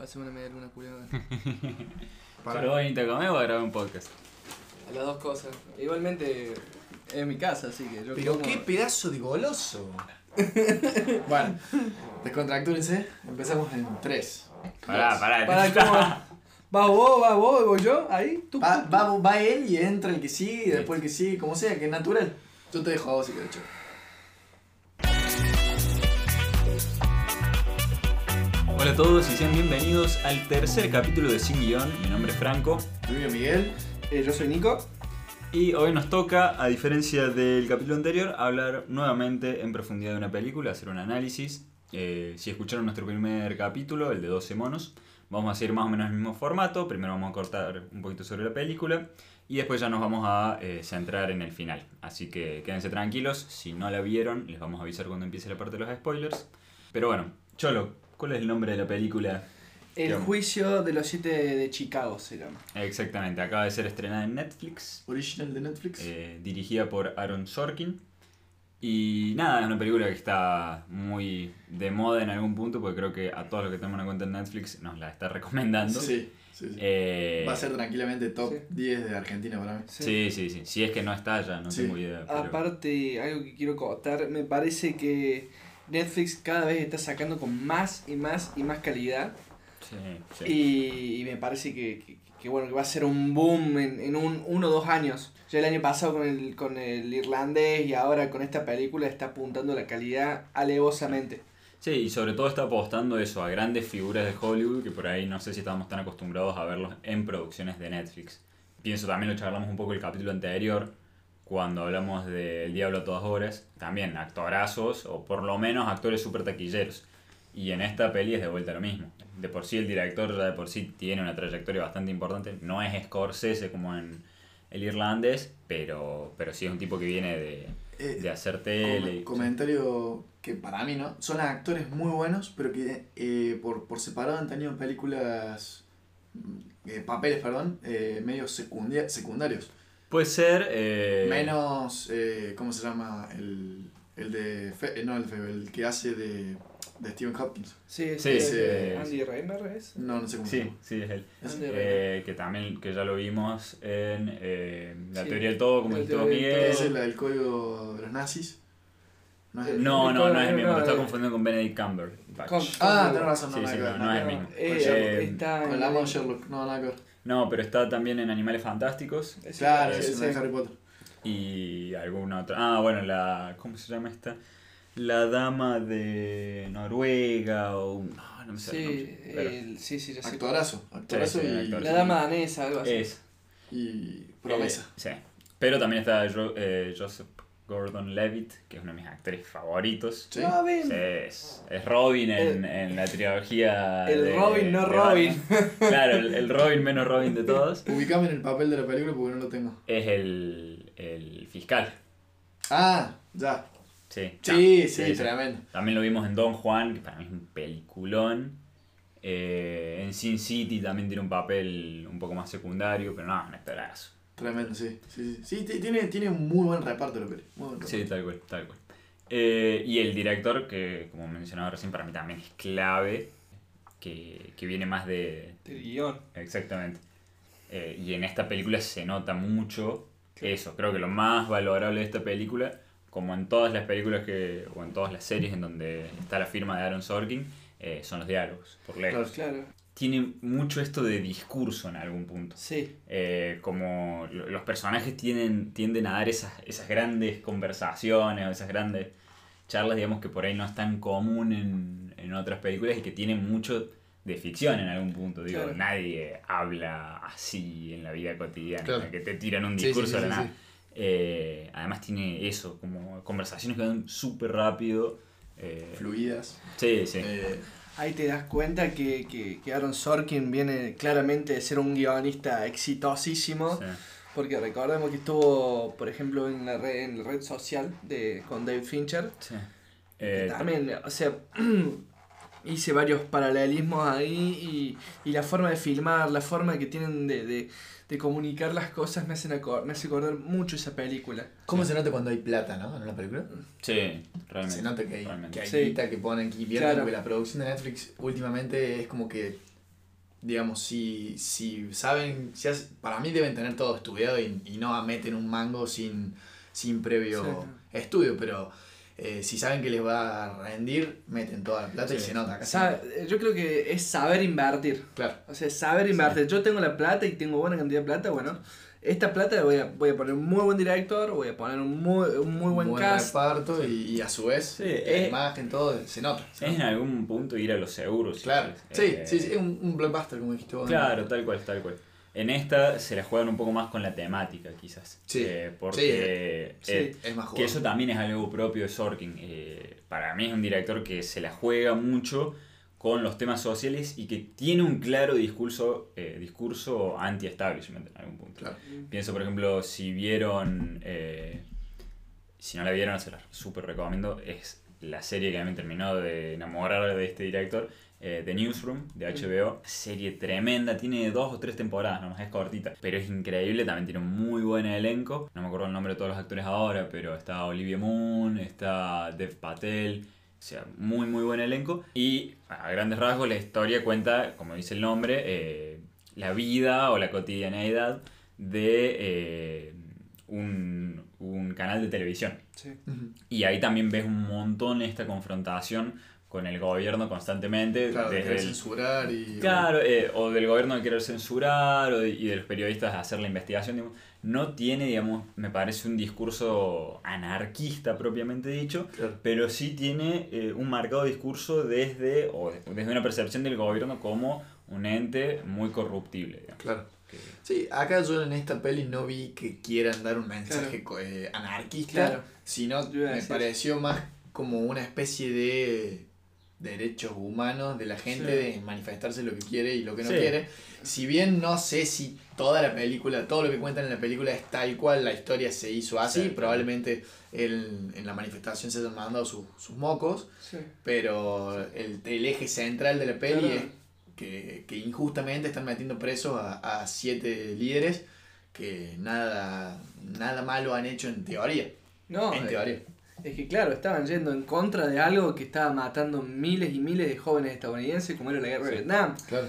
Pasemos una media luna culiada. Para- ¿Pero voy a comer o a grabar un podcast? A las dos cosas. Igualmente es mi casa, así que yo Pero como- qué pedazo de goloso. bueno, descontractúrense. Empezamos en 3. Pará, pará. Para, ¿cómo? ¿Vas vos, vas vos, voy yo? Ahí, tú. Va, va, va él y entra el que sigue y después el que sigue, como sea, que es natural. Yo te dejo a vos si querés. Hola a todos y sean bienvenidos al tercer capítulo de Sin Guión. Mi nombre es Franco. Yo soy Miguel. Eh, yo soy Nico. Y hoy nos toca, a diferencia del capítulo anterior, hablar nuevamente en profundidad de una película, hacer un análisis. Eh, si escucharon nuestro primer capítulo, el de 12 monos, vamos a hacer más o menos el mismo formato. Primero vamos a cortar un poquito sobre la película y después ya nos vamos a eh, centrar en el final. Así que quédense tranquilos, si no la vieron, les vamos a avisar cuando empiece la parte de los spoilers. Pero bueno, Cholo, ¿cuál es el nombre de la película? El juicio de los siete de Chicago se llama. Exactamente, acaba de ser estrenada en Netflix. Original de Netflix. eh, dirigida por Aaron Sorkin. Y nada, es una película que está muy de moda en algún punto, porque creo que a todos los que tenemos una cuenta en Netflix nos la está recomendando. sí, sí, sí. Eh, Va a ser tranquilamente top sí. 10 de Argentina para mí. sí, sí, sí. Si es que no está ya, no Sí. tengo idea. pero- Aparte, algo que quiero contar, me parece que Netflix cada vez está sacando con más y más y más calidad. Sí, sí. Y, y me parece que, que- que, bueno, que va a ser un boom en, en un, uno o dos años. Ya el año pasado con el, con el irlandés y ahora con esta película está apuntando la calidad alevosamente. Sí, y sobre todo está apostando eso a grandes figuras de Hollywood que por ahí no sé si estamos tan acostumbrados a verlos en producciones de Netflix. Pienso también lo charlamos un poco el capítulo anterior cuando hablamos de El Diablo a todas horas. También actorazos o por lo menos actores super taquilleros. Y en esta peli es de vuelta lo mismo. De por sí el director ya de por sí tiene una trayectoria bastante importante. No es Scorsese como en El Irlandés, pero, pero sí es un tipo que viene de, Eh, de hacer tele. Com- comentario que para mí no. Son actores muy buenos, pero que eh, por, por separado han tenido películas. mm, eh, papeles, perdón, medio secundia- secundarios. Puede ser... eh, Menos. Eh, ¿Cómo se llama? El, el de. Fe- eh, no, el, de Fe- el que hace de, de Stephen Hopkins. Sí, Sí, es. Andy Reimer es. No, no sé cómo Sí, sí, es él. Reimer. Eh, que también, que ya lo vimos en eh, La Sí, Teoría del Todo, como vos, del Miguel. Es la del código de los nazis. No es el- No, no, no es el mismo, lo está confundiendo con Benedict Cumberbatch. Con- Ah, tenés razón, no, Sí, no, ver, no es el mismo. Eh, Eh, está en- Hablamos de Sherlock, no, nada que ver. No, pero está también en Animales Fantásticos Claro, es de Harry Potter. y alguna otra. Ah, bueno, la. ¿Cómo se llama esta? La dama de Noruega o. No, no me sé. Sí, pero el- sí, sí, ya sé. Actorazo, actorazo Sí, sí, y, actor. La dama danesa, algo así. es. y promesa. Eh, sí. Pero también está Jo- eh, Joseph Gordon Levitt, que es uno de mis actores favoritos. Sí. Robin. Sí, es, es Robin en, en la trilogía. El de- Robin, no de Robin. Batman. Claro, el, el Robin menos Robin de todos. Ubicame en el papel de la película porque no lo tengo. Es el, el fiscal. Ah, ya. Sí, Sí, Ya, sí, tremendo. También lo vimos en Don Juan, que para mí es un peliculón. Eh, en Sin City también tiene un papel un poco más secundario, pero no, un actorazo. Tremendo, sí. Sí, sí. Sí, tiene, tiene un muy buen reparto la peli. Muy buen Sí, reparto. tal cual, tal cual. Eh, y el director, que como mencionaba recién, para mí también es clave, que, que viene más de... El guion. Exactamente. Eh, y en esta película se nota mucho eso. Creo que lo más valorable de esta película, como en todas las películas que, o en todas las series en donde está la firma de Aaron Sorkin, eh, son los diálogos, por lejos. Claro. Tiene mucho esto de discurso en algún punto. Sí. Eh, como lo- los personajes tienen, tienden a dar esas, esas grandes conversaciones o esas grandes charlas, digamos, que por ahí no es tan común en, en otras películas y que tienen mucho de ficción en algún punto. Digo, Claro. nadie habla así en la vida cotidiana, Claro. que te tiran un Sí, sí, discurso sí, de la sí, nada. Eh, además tiene eso, como conversaciones que van súper rápido. eh, Fluidas. sí, sí. Ahí te das cuenta que, que, que Aaron Sorkin viene claramente de ser un guionista exitosísimo. sí. Porque recordemos que estuvo, por ejemplo, en la red, en la red social de, con David Fincher. sí. Eh, también, o sea, hice varios paralelismos ahí y, y la forma de filmar, la forma que tienen de, de, de comunicar las cosas me, hacen acor- me hace acordar mucho esa película. ¿Cómo se nota cuando hay plata, no? En una película. sí, realmente. Se nota que hay, realmente. que hay Sí. guita que ponen, que invierten, Claro. porque la producción de Netflix últimamente es como que digamos, si, si saben, si hace- para mí deben tener todo estudiado y, y no meten un mango sin, sin previo Sí. estudio, pero eh, si saben que les va a rendir, meten toda la plata y se nota. Sa- yo creo que es saber invertir. Claro. O sea, saber invertir. Yo tengo la plata y tengo buena cantidad de plata, bueno, esta plata voy a, voy a poner un muy buen director, voy a poner un muy, un muy buen, cast. reparto y, y a su vez Sí, la eh, imagen, todo, se nota. Es en algún punto ir a los seguros. si Claro, sí, Eh, sí, sí, es un, un blockbuster como dijiste vos. Claro, tal cual, tal cual. En esta se la juegan un poco más con la temática, quizás. Sí, Eh, porque sí. eh, Es más que eso también es algo propio de Sorkin. Eh, para mí es un director que se la juega mucho con los temas sociales y que tiene un claro discurso, eh, discurso anti-establishment en algún punto. Claro. Pienso, por ejemplo, si vieron, eh, si no la vieron, se la súper recomiendo, es la serie que a mí me terminó de enamorar de este director, eh, The Newsroom, de HBO. Serie tremenda, tiene dos o tres temporadas, nomás es cortita, pero es increíble, también tiene un muy buen elenco. No me acuerdo el nombre de todos los actores ahora, pero está Olivia Moon, está Dev Patel. O sea, muy muy buen elenco. Y a grandes rasgos la historia cuenta, como dice el nombre, eh, la vida o la cotidianeidad de eh, un, un canal de televisión. Sí. Y ahí también ves un montón esta confrontación con el gobierno constantemente. Claro, de desde el- censurar y. Claro, eh, o del gobierno de querer censurar, o de- y de los periodistas de hacer la investigación, digamos, no tiene, digamos, me parece un discurso anarquista propiamente dicho, Claro. pero sí tiene eh, un marcado discurso desde, o de- desde una percepción del gobierno como un ente muy corruptible. digamos. Claro. Que- Sí, acá yo en esta peli no vi que quieran dar un mensaje co- eh, anarquista, Claro. sino me pareció más como una especie de derechos humanos de la gente Sí. de manifestarse lo que quiere y lo que no Sí. quiere. Si bien no sé si toda la película, todo lo que cuentan en la película es tal cual la historia se hizo así, Sí, probablemente el- en la manifestación se hayan mandado sus, sus mocos, pero el, el eje central de la peli Claro. es que, que injustamente están metiendo presos a, a siete líderes que nada, nada malo han hecho en teoría. No, en eh, teoría. Es que claro, estaban yendo en contra de algo que estaba matando miles y miles de jóvenes estadounidenses, como era la guerra de. Vietnam. Claro.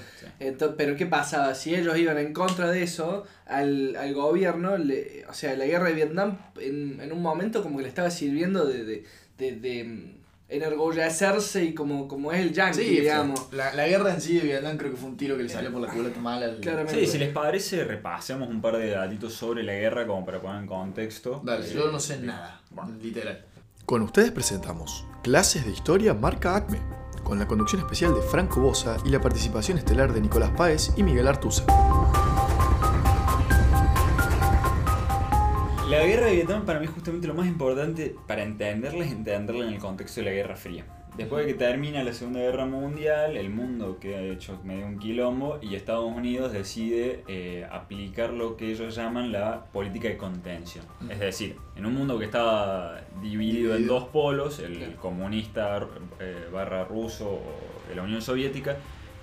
Pero ¿qué pasaba? Si ellos iban en contra de eso, al, al gobierno, le, o sea, la guerra de Vietnam en, en un momento como que le estaba sirviendo de, de, de, de, mm, enorgullecerse y como, como es el yankee, Sí, digamos. la, la guerra en sí de Vietnam creo que fue un tiro que le salió por la culata mala. al- Claramente. Sí, si les parece, repasemos un par de datitos sobre la guerra como para poner en contexto. Dale, Eh, yo no sé de- nada, Bueno. literal. Con ustedes presentamos Clases de Historia Marca Acme, con la conducción especial de Franco Bosa y la participación estelar de Nicolás Páez y Miguel Artuza. La guerra de Vietnam para mí justamente lo más importante para entenderla es entenderla en el contexto de la Guerra Fría. Después de que termina la Segunda Guerra Mundial, el mundo queda hecho medio un quilombo y Estados Unidos decide eh, aplicar lo que ellos llaman la política de contención. Es decir, en un mundo que estaba dividido en dos polos, el comunista eh, barra ruso o de la Unión Soviética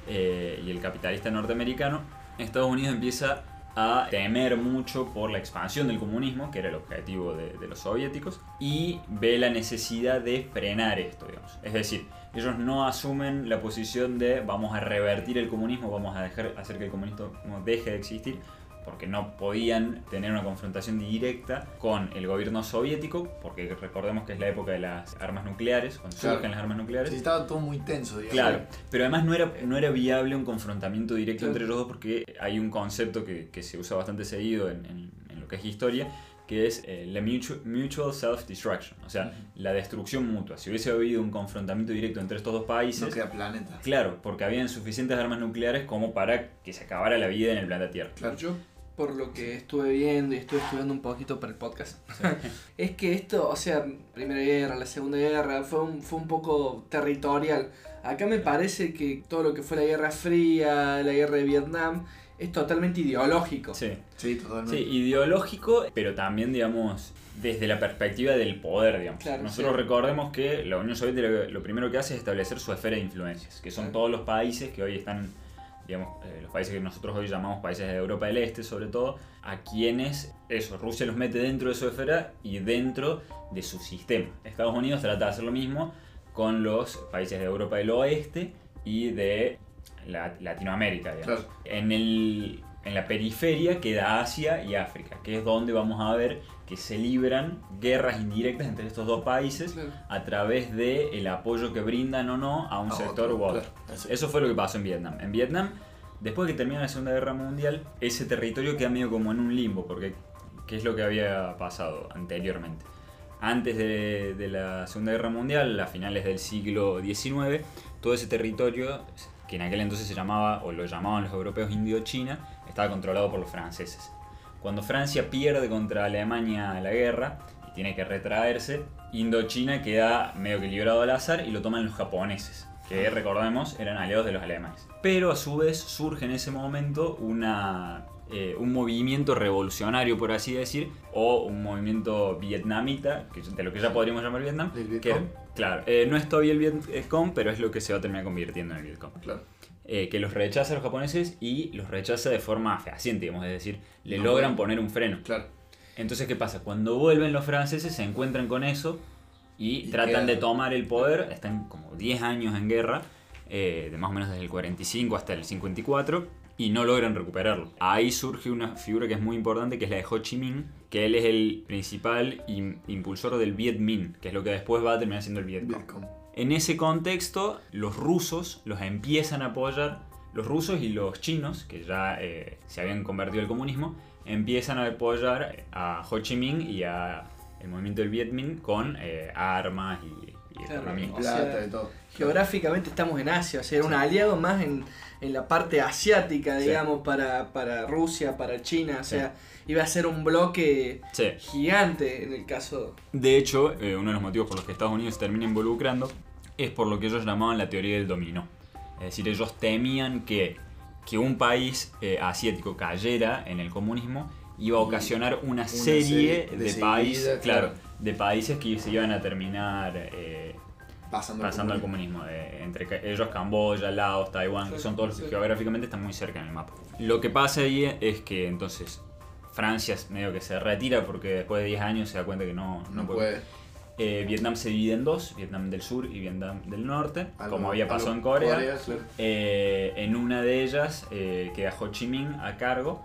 eh, y el capitalista norteamericano, Estados Unidos empieza a temer mucho por la expansión del comunismo, que era el objetivo de, de los soviéticos, y ve la necesidad de frenar esto, digamos. Es decir, ellos no asumen la posición de vamos a revertir el comunismo, vamos a dejar, hacer que el comunismo deje de existir, porque no podían tener una confrontación directa con el gobierno soviético, porque recordemos que es la época de las armas nucleares, cuando Claro. surgen las armas nucleares. Sí, estaba todo muy tenso, digamos. Claro, pero además no era, no era viable un confrontamiento directo Claro. entre los dos porque hay un concepto que, que se usa bastante seguido en, en- en lo que es historia, que es eh, la mutual, mutual self-destruction, o sea, la destrucción mutua. Si hubiese habido un confrontamiento directo entre estos dos No países, queda planeta. claro, porque habían suficientes armas nucleares como para que se acabara la vida en el planeta Tierra. Claro. Yo, por lo que estuve viendo y estuve estudiando un poquito para el podcast, es que esto, o sea, Primera Guerra, la Segunda Guerra, fue un, fue un poco territorial. Acá me parece que todo lo que fue la Guerra Fría, la Guerra de Vietnam, es totalmente ideológico. Sí. Sí, totalmente. Sí, ideológico, pero también, digamos, desde la perspectiva del poder, digamos. Claro, Nosotros sí. recordemos que la Unión Soviética lo, lo primero que hace es establecer su esfera de influencias, que son Claro. todos los países que hoy están, digamos, eh, los países que nosotros hoy llamamos países de Europa del Este, sobre todo, a quienes, eso, Rusia los mete dentro de su esfera y dentro de su sistema. Estados Unidos trata de hacer lo mismo con los países de Europa del Oeste y de la- Latinoamérica, digamos. Claro. En, el, en la periferia queda Asia y África, que es donde vamos a ver que se libran guerras indirectas entre estos dos países Claro. a través del el apoyo que brindan o no a un A sector otro, u otro. claro, eso. Fue lo que pasó en Vietnam. En Vietnam, después de que termina la Segunda Guerra Mundial, ese territorio queda medio como en un limbo, porque ¿qué es lo que había pasado anteriormente? Antes de, de la Segunda Guerra Mundial, a finales del siglo XIX, todo ese territorio, que en aquel entonces se llamaba, o lo llamaban los europeos Indochina, estaba controlado por los franceses. Cuando Francia pierde contra Alemania la guerra y tiene que retraerse, Indochina queda medio que librado al azar y lo toman los japoneses, que recordemos eran aliados de los alemanes. Pero a su vez surge en ese momento una, eh, un movimiento revolucionario, por así decir, o un movimiento vietnamita, que, de lo que ya podríamos llamar Vietnam. ¿El que, claro, eh, no es todavía el Vietcong, pero es lo que se va a terminar convirtiendo en el Vietcong Claro. eh, que los rechaza a los japoneses y los rechaza de forma fehaciente, digamos, es decir, le No logran pueden. poner un freno. Claro. Entonces, ¿qué pasa? Cuando vuelven los franceses se encuentran con eso y, Y tratan de tomar el poder, están como 10 años en guerra, eh, de más o menos desde el 45 hasta el 54, y no logran recuperarlo. Ahí surge una figura que es muy importante, que es la de Ho Chi Minh, que él es el principal im- impulsor del Viet Minh, que es lo que después va a terminar siendo el Viet Cong. Vietcong. En ese contexto, los rusos los empiezan a apoyar, los rusos y los chinos, que ya eh, se habían convertido al comunismo, empiezan a apoyar a Ho Chi Minh y a el movimiento del Viet Minh con eh, armas y, y Claro. O sea, Plata y todo. Geográficamente estamos en Asia, o sea, era un aliado más en, en la parte asiática, Sí. digamos, para, para Rusia, para China, o Sí. sea, iba a ser un bloque Sí. gigante en el caso... De hecho, eh, uno de los motivos por los que Estados Unidos se termina involucrando es por lo que ellos llamaban la teoría del dominó. Es decir, ellos temían que, que un país eh, asiático cayera en el comunismo iba a ocasionar una, una serie, serie de países, claro, claro. de países que se iban a terminar eh, Pasando, pasando al comunismo. comunismo. eh, entre ellos Camboya, Laos, Taiwán, que son todos los que Sí. geográficamente están muy cerca en el mapa. Lo que pasa ahí es que entonces Francia medio que se retira porque después de 10 años se da cuenta que no, No puede. eh, Vietnam se divide en dos, Vietnam del Sur y Vietnam del Norte, Algo- como había pasado en Corea. claro. Eh, en una de ellas eh, queda Ho Chi Minh a cargo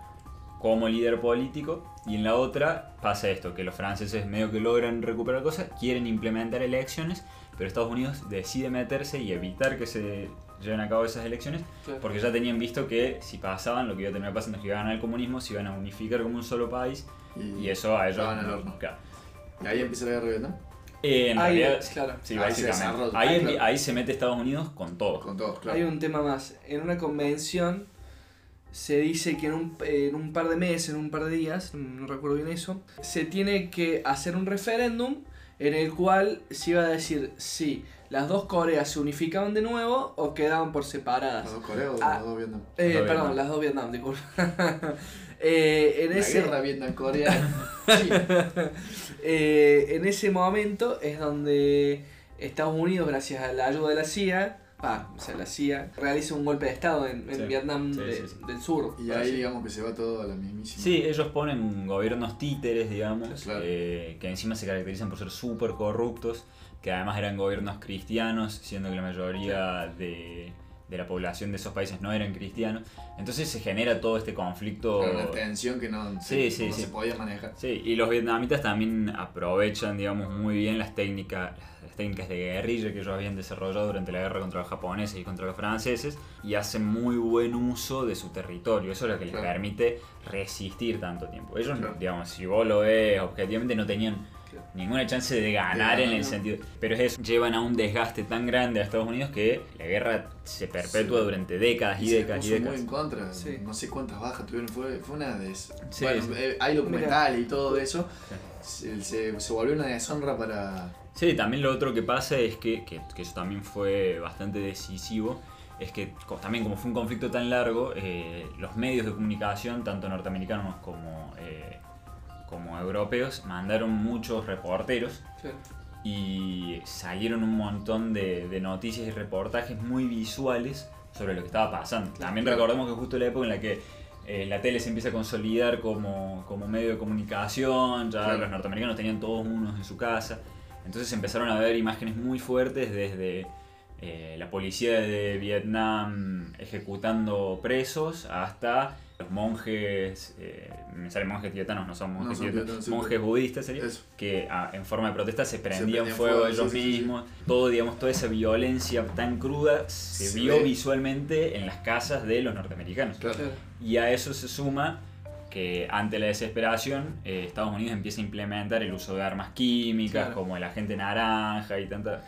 como líder político y en la otra pasa esto, que los franceses medio que logran recuperar cosas, quieren implementar elecciones, pero Estados Unidos decide meterse y evitar que se lleven a cabo esas elecciones Claro. porque ya tenían visto que si pasaban lo que iba a terminar pasando es que iban a ganar el comunismo, se iban a unificar como un solo país y eso a ellos... Al horno. claro. Y ahí empieza la guerra de Vietnam. Eh, en Ahí, realidad, claro. sí, Ahí se básicamente. desarrolla. Ahí, Ah, claro. ahí se mete Estados Unidos con todo. Con todos, claro. Hay un tema más. En una convención se dice que en un, en un par de meses, en un par de días, no recuerdo bien eso, se tiene que hacer un referéndum en el cual se iba a decir si las dos Coreas se unificaban de nuevo o quedaban por separadas. ¿Las dos Coreas o Ah. las dos Vietnam? Eh, Las dos perdón, Vietnam. las dos Vietnam, disculpa. Eh, en La ese, guerra Vietnam-Corea. sí. eh, en ese momento es donde Estados Unidos, gracias a la ayuda de la CIA, ah, o sea, la CIA, realiza un golpe de Estado en, en Sí. Vietnam Sí, de- sí, sí. del Sur. Y ahí digamos que se va todo a la mismísima. Sí, ellos ponen gobiernos títeres, digamos, Claro. eh, que encima se caracterizan por ser súper corruptos, que además eran gobiernos cristianos, siendo que la mayoría de, de la población de esos países no eran cristianos. Entonces se genera todo este conflicto. Claro, una tensión que no, Sí, se, sí, no sí. se podía manejar. Sí, y los vietnamitas también aprovechan, digamos, muy bien las técnicas, las técnicas de guerrilla que ellos habían desarrollado durante la guerra contra los japoneses y contra los franceses y hacen muy buen uso de su territorio. Eso es lo que les Claro. permite resistir tanto tiempo. Ellos, Claro. digamos, si vos lo ves objetivamente, no tenían Claro. ninguna chance de ganar en el sentido. Pero es eso, llevan a un desgaste tan grande a Estados Unidos que la guerra se perpetúa Sí. durante décadas y, Y se décadas y puso muy décadas. en contra. Sí. No sé cuántas bajas tuvieron. Fue, fue una de esas. Sí, bueno, sí. eh, hay documentales y todo eso. Se, se, se volvió una deshonra para. Sí, también lo otro que pasa es que, que, que eso también fue bastante decisivo, es que también como fue un conflicto tan largo, eh, los medios de comunicación, tanto norteamericanos como, eh, como europeos, mandaron muchos reporteros y salieron un montón de, de noticias y reportajes muy visuales sobre lo que estaba pasando. También recordemos que justo la época en la que eh, la tele se empieza a consolidar como, como medio de comunicación, ya Claro. los norteamericanos tenían todos unos en su casa, entonces empezaron a ver imágenes muy fuertes desde eh, la policía de Vietnam ejecutando presos hasta los monjes, eh, me salen monjes tibetanos, no son monjes No son tibetanos, tibetanos, sí, monjes budistas sería, Eso. que ah, en forma de protesta se prendían prendían fuego fuego, ellos sí, sí, mismos, todo digamos, toda esa violencia tan cruda se, Se vio ve. visualmente en las casas de los norteamericanos. Claro. Y a eso se suma que ante la desesperación eh, Estados Unidos empieza a implementar el uso de armas químicas Claro. como el agente naranja y tanta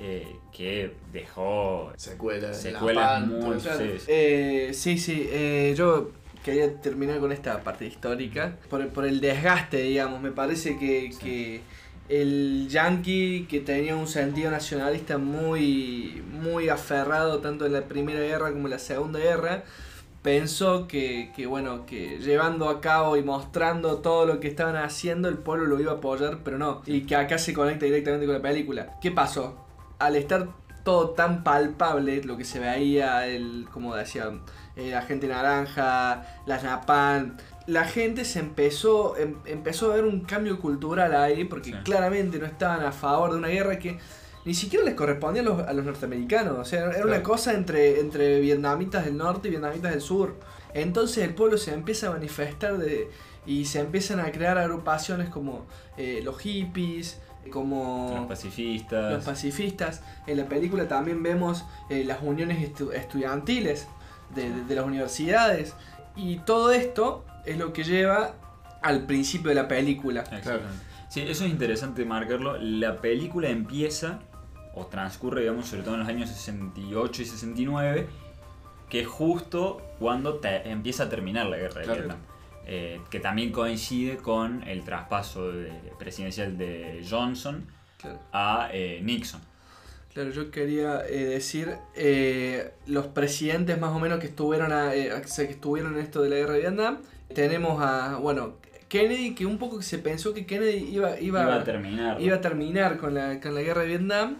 eh, que dejó Secuelas. Secuelas la muy- pan, todo Claro. Sí, sí. Eh, sí, sí, eh, yo quería terminar con esta parte histórica, por, por el desgaste, digamos, me parece que, Sí. que el yankee que tenía un sentido nacionalista muy, muy aferrado tanto en la Primera Guerra como en la Segunda Guerra, pensó que, que, bueno, que llevando a cabo y mostrando todo lo que estaban haciendo, el pueblo lo iba a apoyar, pero no. Y que acá se conecta directamente con la película. ¿Qué pasó? Al estar todo tan palpable, lo que se veía, el, como decía, el agente naranja, las Napan, la gente se empezó, em- empezó a ver un cambio cultural ahí, porque Sí. claramente no estaban a favor de una guerra que ni siquiera les correspondía a los, a los norteamericanos. O sea, era una cosa entre, entre vietnamitas del norte y vietnamitas del sur. Entonces el pueblo se empieza a manifestar de, y se empiezan a crear agrupaciones como eh, los hippies, como los pacifistas. los pacifistas. En la película también vemos eh, las uniones estu- estudiantiles de, de- de las universidades. Y todo esto es lo que lleva al principio de la película. Exactamente. Sí, eso es interesante marcarlo. La película empieza, o transcurre, digamos, sobre todo en los años 68 y 69, que es justo cuando te- empieza a terminar la guerra de. Vietnam. Eh, que también coincide con el traspaso de- presidencial de Johnson Claro. a eh, Nixon. Claro, yo quería eh, decir los presidentes más o menos que estuvieron a- que estuvieron en esto de la guerra de Vietnam. Tenemos a, bueno, Kennedy, que un poco se pensó que Kennedy iba, iba, Iba a terminar. iba a terminar con la, con la guerra de Vietnam.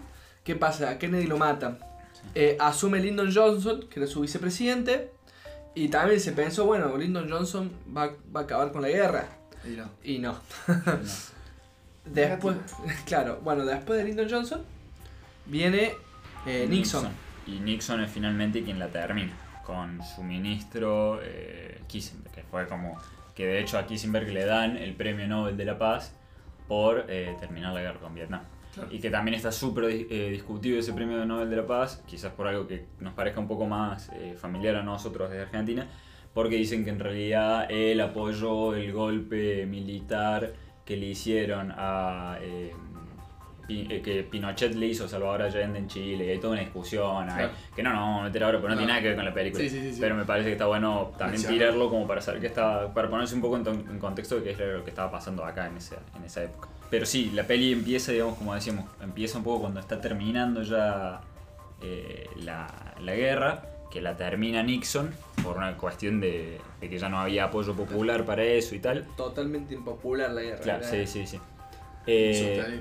¿Qué pasa? A Kennedy lo matan. Eh, asume Lyndon Johnson, que era su vicepresidente. Y también se pensó, bueno, Lyndon Johnson va, va a acabar con la guerra. Y no. Y no. No. Después, claro, bueno, después de Lyndon Johnson viene eh, Nixon. Y Nixon es finalmente quien la termina, con su ministro eh, Kissinger, que fue como que de hecho a Kissinger le dan el premio Nobel de la Paz por terminar la guerra con Vietnam. Y que también está súper eh, discutido ese premio Nobel de la Paz, quizás por algo que nos parezca un poco más eh, familiar a nosotros desde Argentina, porque dicen que en realidad él apoyó el golpe militar que le hicieron a... eh, que Pinochet le hizo a Salvador Allende en Chile, y hay toda una discusión que no nos vamos a meter ahora, pero no, No. tiene nada que ver con la película. Sí, sí, sí, sí. Pero me parece que está bueno también tirarlo como para saber que está, para ponerse un poco en, contexto de qué es lo que estaba pasando acá en esa, en esa época. Pero sí, la peli empieza, digamos, como decíamos, empieza un poco cuando está terminando ya eh, la, la guerra, que la termina Nixon por una cuestión de, de que ya no había apoyo popular para eso y tal. Totalmente impopular la guerra. Claro, sí, sí, sí. Eh.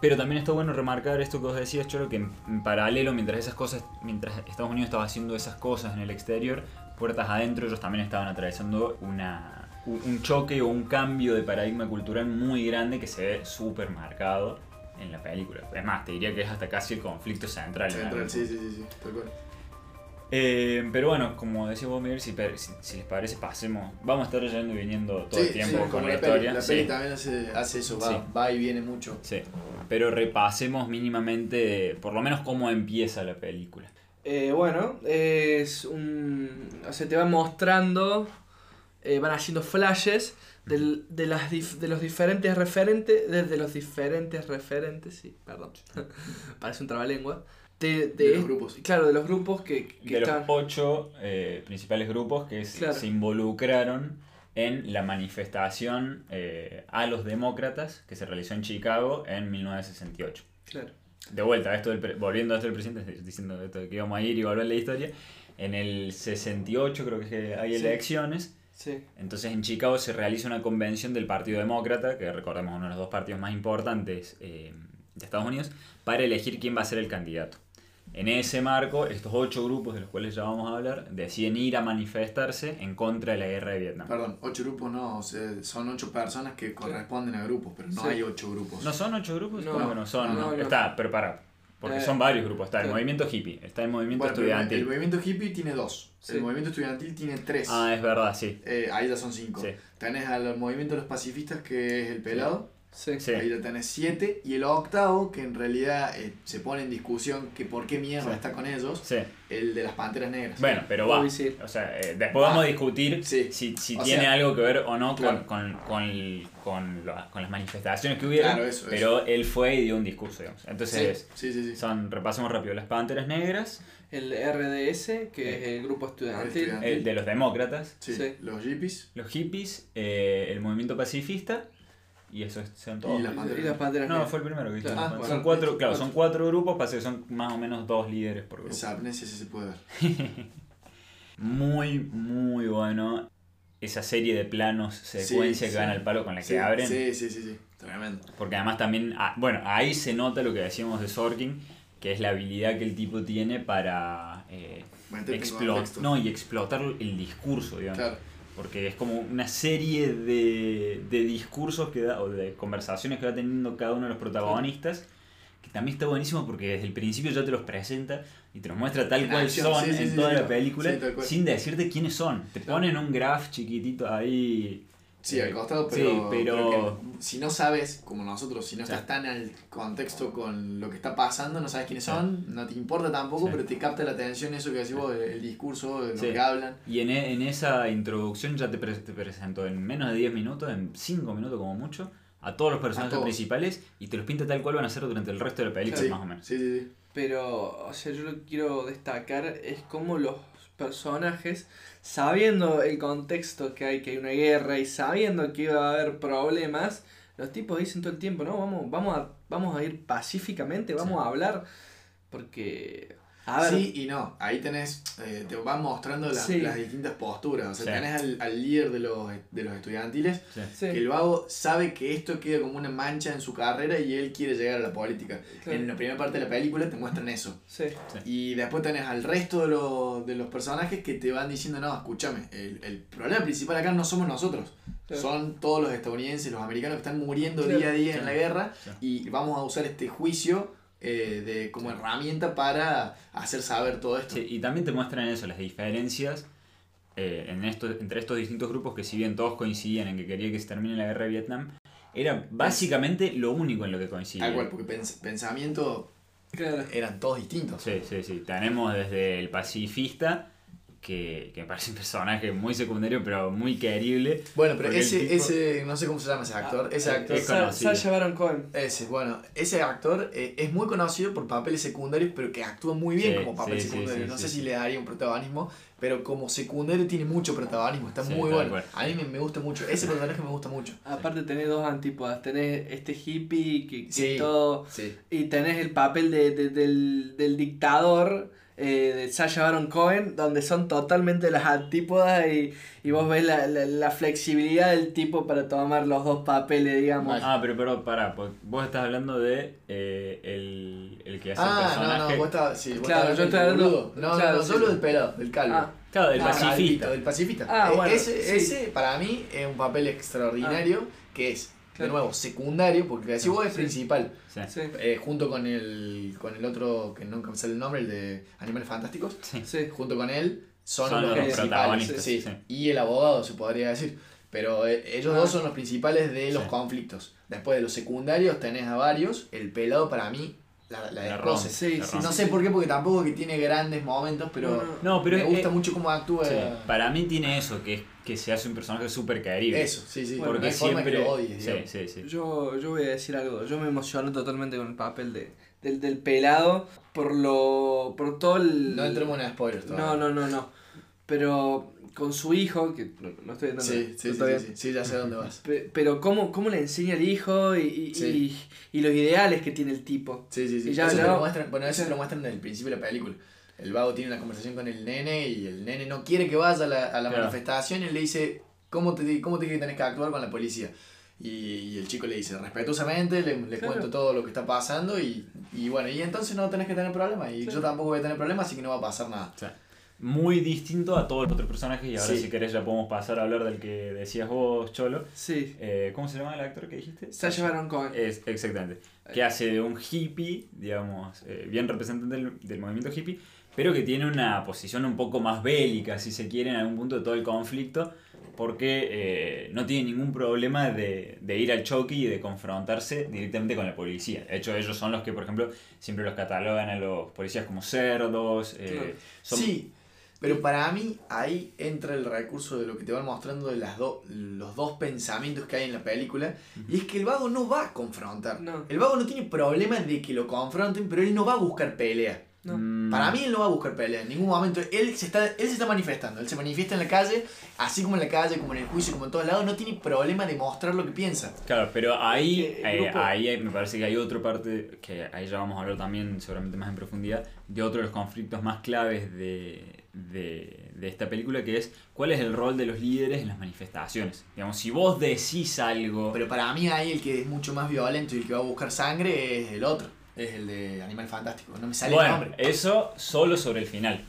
Pero también está bueno remarcar esto que vos decías, Cholo, que en, paralelo, mientras esas cosas, mientras Estados Unidos estaba haciendo esas cosas en el exterior, puertas adentro, ellos también estaban atravesando una, un choque o un cambio de paradigma cultural muy grande que se ve súper marcado en la película. Es más, te diría que es hasta casi el conflicto central. en Central, sí, sí, sí, sí, tal cual. Eh, pero bueno, como decía vos, Miguel, si, per- si, si les parece, pasemos. Vamos a estar yendo y viniendo todo Sí, el tiempo sí, con la, peli, historia. La sí. peli también hace, hace eso, va, Sí. va y viene mucho. Sí, pero repasemos mínimamente, por lo menos, cómo empieza la película. Eh, bueno, es un. O sea, te van mostrando. eh, van haciendo flashes del- de, las dif- de los diferentes referentes. De, de los diferentes referentes, sí, perdón. Parece un trabalengua. De, De los grupos. Claro, de los grupos que, que De los ocho eh, principales grupos que se- Claro. se involucraron en la manifestación eh, a los demócratas que se realizó en Chicago en 1968. Claro. De vuelta, esto del pre- volviendo a esto del presidente, diciendo esto de que íbamos a ir y volver la historia. En el 68 creo que hay Sí. elecciones. Sí. Entonces en Chicago se realiza una convención del Partido Demócrata, que recordemos uno de los dos partidos más importantes eh, de Estados Unidos, para elegir quién va a ser el candidato. En ese marco, estos ocho grupos de los cuales ya vamos a hablar deciden ir a manifestarse en contra de la guerra de Vietnam. Perdón, ocho grupos no, o sea, son ocho personas que corresponden a grupos, pero no Sí. hay ocho grupos. ¿No son ocho grupos? No, ¿Cómo que no son? no, no. Está, pero para, Porque Eh, son varios grupos. Está el movimiento hippie, está el movimiento Bueno, estudiantil. el movimiento hippie tiene dos. Sí. El movimiento estudiantil tiene tres. Ah, es verdad, sí. Eh, ahí ya son cinco. Sí. Tenés al movimiento de los pacifistas, que es el pelado. Sí. Sí. Ahí ya tenés siete. Y el octavo, que en realidad eh, se pone en discusión que por qué mierda Sí. está con ellos, Sí. el de las panteras negras. Bueno, pero va. O sea, eh, después vamos a discutir Sí. si, si tiene sea, algo que ver o no con, claro. con, con, con, la- con las manifestaciones que hubieron. Claro, eso, pero él fue y dio un discurso, digamos. Sí, Entonces, sí, sí. sí. son, repasemos rápido, las Panteras Negras, El RDS, que es el grupo estudiantil. estudiantil. el de los demócratas, Sí, Sí. Los hippies. los hippies, eh, el movimiento pacifista, y eso es- son todos. Y las Panteras las panteras No, fue el primero que Claro. Ah, son cuatro, claro, son Cuatro. grupos, pasa que son más o menos dos líderes por grupo. Esa amnesia sí se puede ver. Muy, muy bueno. Esa serie de planos, secuencia Sí, que van al palo con la que abren. Sí, sí, sí, sí. Tremendo. Porque además también, ah, bueno, ahí se nota lo que decíamos de Sorkin, que es la habilidad que el tipo tiene para eh, Meterte en explo- contexto. no, y explotar el discurso, digamos. Claro. Porque es como una serie de, de discursos que da, o de conversaciones que va teniendo cada uno de los protagonistas, que también está buenísimo porque desde el principio ya te los presenta y te los muestra tal En cual acción, son sí, en sí, toda la película, sin decirte quiénes son. Te ponen un graph chiquitito ahí. Sí, al eh, costado, sí, pero, pero- pero que si no sabes, como nosotros, si no Sí. estás tan al contexto con lo que está pasando, no sabes quiénes Sí. son, no te importa tampoco, Sí. pero te capta la atención eso que decís vos, el, el discurso, de lo Sí. que hablan. Y en, e- en esa introducción ya te, pre- te presento en menos de 10 minutos, en 5 minutos como mucho, a todos los personajes todos. principales y te los pinta tal cual van a ser durante el resto de la película, Sí, más o menos. sí, sí, sí. Pero, o sea, yo lo que quiero destacar es cómo los personajes, sabiendo el contexto que hay, que hay una guerra y sabiendo que iba a haber problemas, los tipos dicen todo el tiempo, no, vamos, vamos a, vamos a ir pacíficamente, vamos a hablar, porque, a ver, Sí y no, ahí tenés, eh, te van mostrando las, Sí. las distintas posturas, o sea, Sí. tenés al, al líder de los, de los estudiantiles, Sí. sí, que el vago sabe que esto queda como una mancha en su carrera y él quiere llegar a la política. Claro. En la primera parte de la película te muestran eso. sí, Y después tenés al resto de los, de los personajes que te van diciendo, no, escúchame, el, el problema principal acá no somos nosotros, Claro. son todos los estadounidenses, los americanos que están muriendo Claro. día a día en la guerra y vamos a usar este juicio eh, de, como herramienta para hacer saber todo esto. Sí, y también te muestran eso, las diferencias eh, en estos, entre estos distintos grupos que si bien todos coincidían en que quería que se termine la guerra de Vietnam, era básicamente lo único en lo que coincidían. Tal cual, porque pens- pensamiento claro. eran todos distintos. Sí, sí, sí. Tenemos desde el pacifista, que, que me parece un personaje muy secundario, pero muy querible. Bueno, pero ese, tipo- ese, no sé cómo se llama ese actor, ese Ah, actor... es conocido. Sacha Baron Cohen. Ese, bueno, ese actor eh, es muy conocido por papeles secundarios, pero que actúa muy bien Sí, como papel sí, secundario. sí, no sí, sé sí. si le daría un protagonismo, pero como secundario tiene mucho protagonismo, está Sí, muy bueno. cual. A mí me, me gusta mucho, ese personaje me gusta mucho. Aparte tenés dos antípodas, tenés este hippie que, que Sí. todo... Sí. Y tenés el papel de, de- del, del dictador eh, de Sacha Baron Cohen, donde son totalmente las antípodas y, y vos ves la, la, la flexibilidad del tipo para tomar los dos papeles, digamos. Ah, pero, pero pará, pues, vos estás hablando de eh, el, el que hace el Ah, no, personaje. no, vos sí, vos Claro, estabas yo estoy hablando- boludo. No, claro, no, no, solo sí. del pelado, del calvo. Ah, Claro, del Ah, pacifista. calvito, del pacifista. Ah, bueno, ese, sí. ese para mí es un papel extraordinario que es, Claro. de nuevo, secundario, porque decís vos es Sí. principal. Sí. sí, Eh, junto con el, con el otro, que nunca me sale el nombre, el de Animales Fantásticos. Sí. sí. junto con él son, Son los, los principales, protagonistas, sí. sí. y el abogado se podría decir pero eh, ellos Ah. dos son los principales de los Sí. conflictos después de los secundarios tenés a varios el pelado para mí la, la La Sí, la sí, rompe. no sé por qué porque tampoco que tiene grandes momentos pero No, No, pero me gusta mucho cómo actúa Sí, Para mí tiene eso, que, es- que se hace un personaje súper querible. eso sí sí Bueno, Porque forma que siempre. lo odies, sí, digamos. sí, sí. Yo, yo voy a decir algo, yo me emocioné totalmente con el papel de, del, del pelado por lo por todo el... no entremos en spoilers todavía. No, no, no, no. Pero con su hijo, que no, no estoy entrando. sí sí, no sí, está sí, bien. sí, sí, ya sé dónde vas Pe- Pero cómo, cómo le enseña al hijo y, y, Sí. y, y los ideales que tiene el tipo. Sí, sí, sí. Y ya eso lo muestran, bueno, eso lo muestran desde el principio de la película. El vago tiene una conversación con el nene y el nene no quiere que vaya a la, a la Claro. manifestación y él le dice, ¿cómo te, cómo te que tenés que actuar con la policía? Y, y el chico le dice, respetuosamente, le, le Claro. cuento todo lo que está pasando y, y bueno, y entonces no tenés que tener problemas y yo tampoco voy a tener problemas, así que no va a pasar nada. Muy distinto a todos los otros personajes y ahora Sí. si querés ya podemos pasar a hablar del que decías vos, Cholo. Sí. Eh, ¿Cómo se llama el actor que dijiste? Sasha Baron Cohen. Es, exactamente. Que hace de un hippie, digamos, eh, bien representante del, del movimiento hippie, pero que tiene una posición un poco más bélica, si se quiere, en algún punto de todo el conflicto, porque eh, no tiene ningún problema de, de ir al choque y de confrontarse directamente con la policía. De hecho, ellos son los que, por ejemplo, siempre los catalogan a los policías como cerdos. eh, Claro. son- Sí, pero para mí ahí entra el recurso de lo que te van mostrando de las do- los dos pensamientos que hay en la película. Y es que el vago no va a confrontar. No. El vago no tiene problema de que lo confronten, pero él no va a buscar pelea. No. Mm, Para mí él no va a buscar pelea en ningún momento. Él se, está, él se está manifestando. Él se manifiesta en la calle, así como en la calle, como en el juicio, como en todos lados. No tiene problema de mostrar lo que piensa. Claro, pero ahí, eh, grupo- ahí hay- me parece que hay otra parte, que ahí ya vamos a hablar también seguramente más en profundidad, de otro de los conflictos más claves de, de, de esta película, que es cuál es el rol de los líderes en las manifestaciones. Digamos, si vos decís algo... Pero para mí ahí el que es mucho más violento y el que va a buscar sangre es el otro. Es el de Animal Fantástico. No me sale el bueno, nombre. eso solo sobre el final.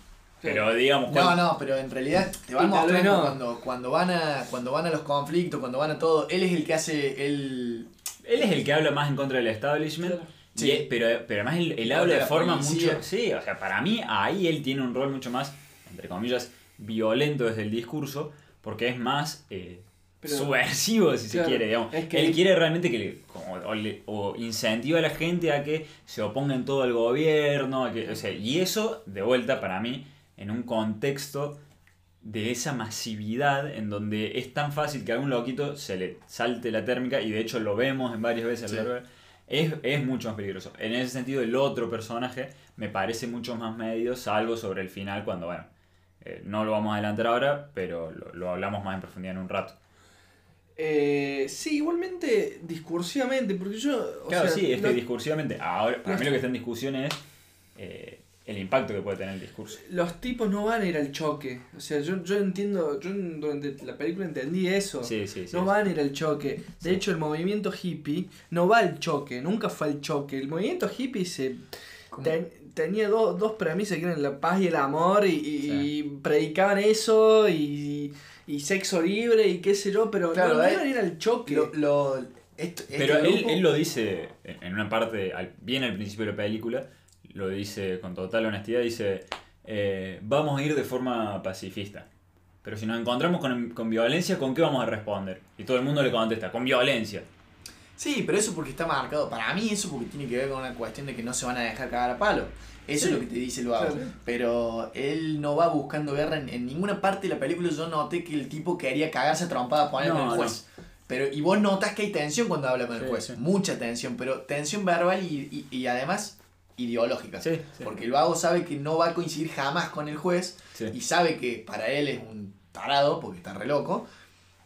Pero digamos... No, cuál- no, pero en realidad te van mostrando no. cuando, cuando, van a, cuando van a los conflictos, cuando van a todo. Él es el que hace el. Él es el que habla más en contra del establishment. Y Sí. pero, pero además él, él habla de forma policía. mucho... Sí, o sea, para mí ahí él tiene un rol mucho más, entre comillas, violento desde el discurso, porque es más eh, Pero- subversivo, si Claro, se quiere. Digamos. es que- Él quiere realmente que le, como- o, le- o incentiva a la gente a que se oponga en todo al gobierno. a que, o sea, y eso, de vuelta, para mí, en un contexto de esa masividad en donde es tan fácil que a un loquito se le salte la térmica y de hecho lo vemos en varias veces Sí. es, es mucho más peligroso. En ese sentido, el otro personaje me parece mucho más medio, salvo sobre el final, cuando, bueno, eh, no lo vamos a adelantar ahora, pero lo, lo hablamos más en profundidad en un rato. Eh, sí, igualmente discursivamente, porque yo. o Claro, sea, sí, es que no- discursivamente, ahora, para mí lo que está en discusión es eh, el impacto que puede tener el discurso. los tipos no van a ir al choque. O sea, yo, yo entiendo, yo durante la película entendí eso. Sí, sí, sí. No van a ir al choque. De Sí. hecho, el movimiento hippie no va al choque, nunca fue al choque. El movimiento hippie se tenía dos, dos premisas que eran la paz y el amor y, y- Sí. y predicaban eso y, y sexo libre y qué sé yo, pero Claro, no, no eh, iban a ir al choque. Lo, lo- esto- este Pero él, grupo- él lo dice en una parte, al- bien al principio de la película, lo dice con total honestidad, dice, eh, vamos a ir de forma pacifista. Pero si nos encontramos con, con violencia, ¿con qué vamos a responder? Y todo el mundo le contesta, con violencia. Sí, pero eso porque está marcado. Para mí eso porque tiene que ver con una cuestión de que no se van a dejar cagar a palo. Eso Sí. es lo que te dice el vago. Claro. Pero él no va buscando guerra en, en ninguna parte de la película. Yo noté que el tipo quería cagarse trompada poner con No, el juez. Pero, y vos notas que hay tensión cuando habla con el Sí, juez. sí. Mucha tensión, pero tensión verbal y, y, y además ideológica. Porque el vago sabe que no va a coincidir jamás con el juez y sabe que para él es un tarado, porque está re loco,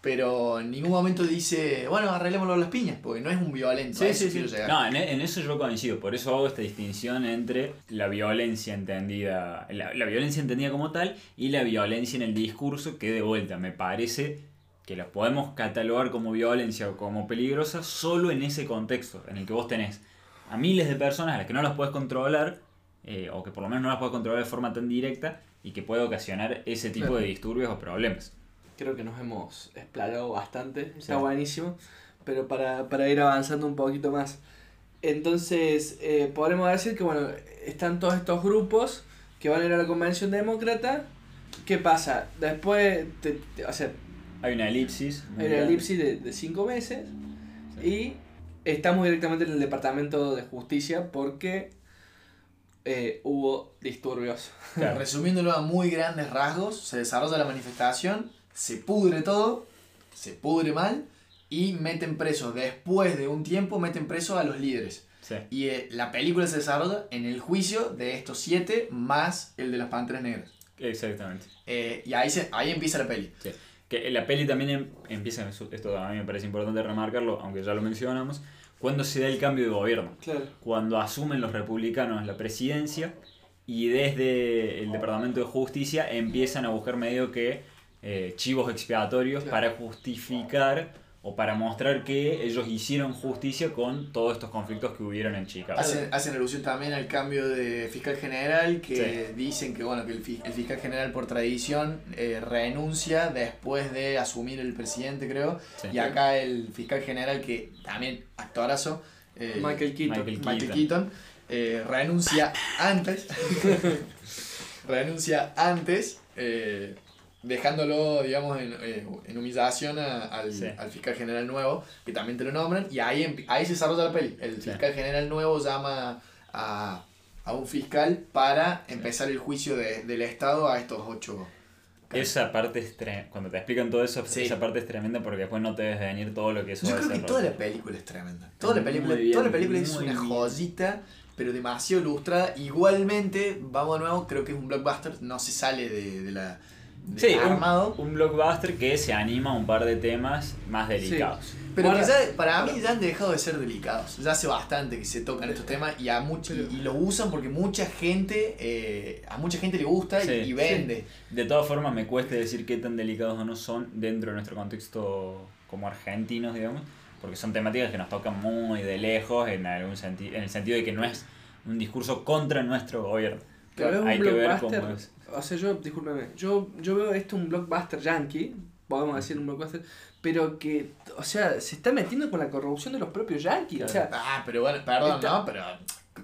pero en ningún momento dice, bueno, arreglémoslo a las piñas, porque no es un violento. a Sí, eso sí, sí. quiero llegar. No, en, e- en eso yo coincido. Por eso hago esta distinción entre la violencia entendida, la, la violencia entendida como tal y la violencia en el discurso, que de vuelta me parece que la podemos catalogar como violencia o como peligrosa solo en ese contexto, en el que vos tenés a miles de personas a las que no las puedes controlar, eh, o que por lo menos no las puedes controlar de forma tan directa, y que puede ocasionar ese tipo Claro. de disturbios o problemas. Creo que nos hemos explayado bastante, está Sí. buenísimo, pero para, para ir avanzando un poquito más. Entonces, eh, podremos decir que, bueno, están todos estos grupos que van a ir a la convención demócrata. ¿Qué pasa? Después, te- te- o sea, Hay una elipsis. hay una grande. elipsis de, de cinco meses Sí. y estamos directamente en el Departamento de Justicia porque eh, hubo disturbios. Claro. Resumiéndolo a muy grandes rasgos, se desarrolla la manifestación, se pudre todo, se pudre mal, y meten presos, después de un tiempo, meten presos a los líderes. Sí. Y eh, la película se desarrolla en el juicio de estos siete más el de las panteras negras. Exactamente. Eh, y ahí, se, ahí empieza la peli. Sí. Que la peli también em- empieza, esto a mí me parece importante remarcarlo, aunque ya lo mencionamos, cuando se da el cambio de gobierno. Claro. Cuando asumen los republicanos la presidencia y desde el Departamento de Justicia empiezan a buscar medio que eh, chivos expiatorios Claro. para justificar o para mostrar que ellos hicieron justicia con todos estos conflictos que hubieron en Chicago. Hacen, hacen alusión también al cambio de fiscal general que dicen que bueno que el, fi- el fiscal general por tradición eh, renuncia después de asumir el presidente creo Sí. y acá el fiscal general que también actorazo eh, Michael Keaton. Michael Michael Keaton eh, renuncia antes renuncia antes eh, dejándolo digamos en, eh, en humillación a- al, Sí. al fiscal general nuevo que también te lo nombran y ahí, ahí se desarrolla la peli el Sí. fiscal general nuevo llama a, a un fiscal para empezar el juicio de- del estado a estos ocho Esa parte es tre- cuando te explican todo eso, Sí. esa parte es tremenda porque después no te ves venir todo lo que eso yo va a creo que ser. toda la película es tremenda toda la película, bien, toda la película es una bien. joyita pero demasiado ilustrada igualmente vamos de nuevo creo que es un blockbuster no se sale de, de la Sí, un- armado Un, blockbuster que se anima a un par de temas más delicados. Pero ya, para mí ya han dejado de ser delicados. Ya hace bastante que se tocan estos temas y, a much- y, y lo usan porque mucha gente, eh, a mucha gente le gusta y- Sí, y, vende. De todas formas, me cuesta decir qué tan delicados o no son dentro de nuestro contexto como argentinos, digamos, porque son temáticas que nos tocan muy de lejos en algún sentido, en el sentido de que no es un discurso contra nuestro gobierno. Pero es un Hay que ver cómo es. O sea, yo, discúlpeme, yo, yo veo esto un blockbuster yankee, podemos decir un blockbuster, pero que, o sea, se está metiendo con la corrupción de los propios yankees. O sea, Ah, pero bueno, perdón, Está- ¿no? Pero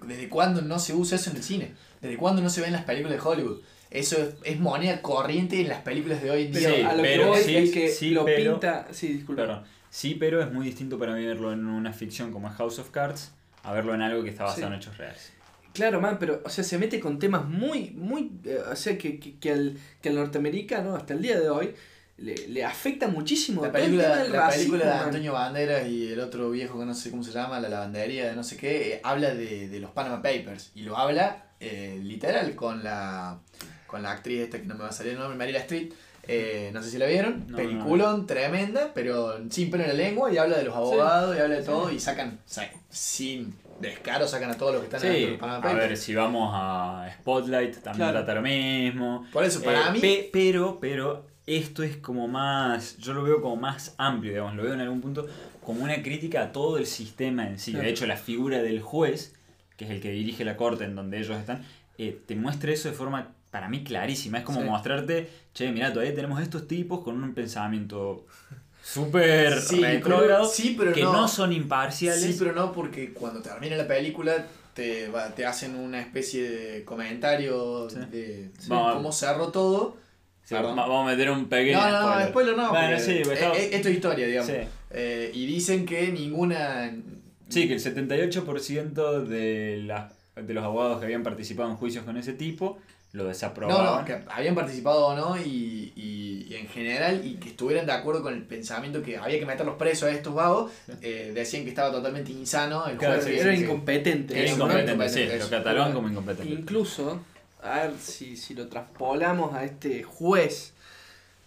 ¿desde cuándo no se usa eso en el cine? ¿Desde cuándo no se ve en las películas de Hollywood? Eso es, es moneda corriente en las películas de hoy en pero día. Sí, a lo pero que voy sí, es que sí, lo pero- pinta. Sí, disculpa. Perdón. Sí, pero es muy distinto para mí verlo en una ficción como House of Cards a verlo en algo que está basado Sí. en hechos reales. Claro, man, pero, o sea, se mete con temas muy, muy, eh, o sea, que, que, que al, que al norteamericano, hasta el día de hoy, le, le afecta muchísimo. La el película, tema del la racismo, película de. Antonio Banderas y el otro viejo que no sé cómo se llama, la lavandería de no sé qué, eh, habla de, de los Panama Papers. Y lo habla eh, literal con la, con la actriz esta que no me va a salir el nombre, Marila Street. Eh, no sé si la vieron, No, peliculón tremenda, pero sin pelo en la lengua y habla de los abogados y habla de todo y sacan, sa- sin descaro, sacan a todos los que están adentro Sí, los Panama a ver, si vamos a Spotlight, también Claro. trata lo mismo. Por eso, para Eh, mí, pe- pero, pero, esto es como más, yo lo veo como más amplio, digamos, lo veo en algún punto como una crítica a todo el sistema en sí. Claro. De hecho, la figura del juez, que es el que dirige la corte en donde ellos están, eh, te muestra eso de forma, para mí, clarísima. Es como Sí. mostrarte, che, mira, todavía tenemos estos tipos con un pensamiento súper Sí, retrógrado, sí, pero que no. no. son imparciales. Sí, pero no, porque cuando termina la película te, va- te hacen una especie de comentario Sí. de Sí. cómo cerró todo. Vamos a meter un pequeño No, no, no, spoiler no. Bueno, eh, esto es historia, digamos. Eh, y dicen que ninguna. Sí, que el 78% de, las de los abogados que habían participado en juicios con ese tipo lo No, desaprobaban. no, que habían participado o no y, y, y en general y que estuvieran de acuerdo con el pensamiento que había que meterlos presos a estos vagos, eh, decían que estaba totalmente insano el Claro, juez. Era incompetente. Era incompetente, sí, lo catalogan como incompetente. Incluso, a ver si, si lo traspolamos a este juez,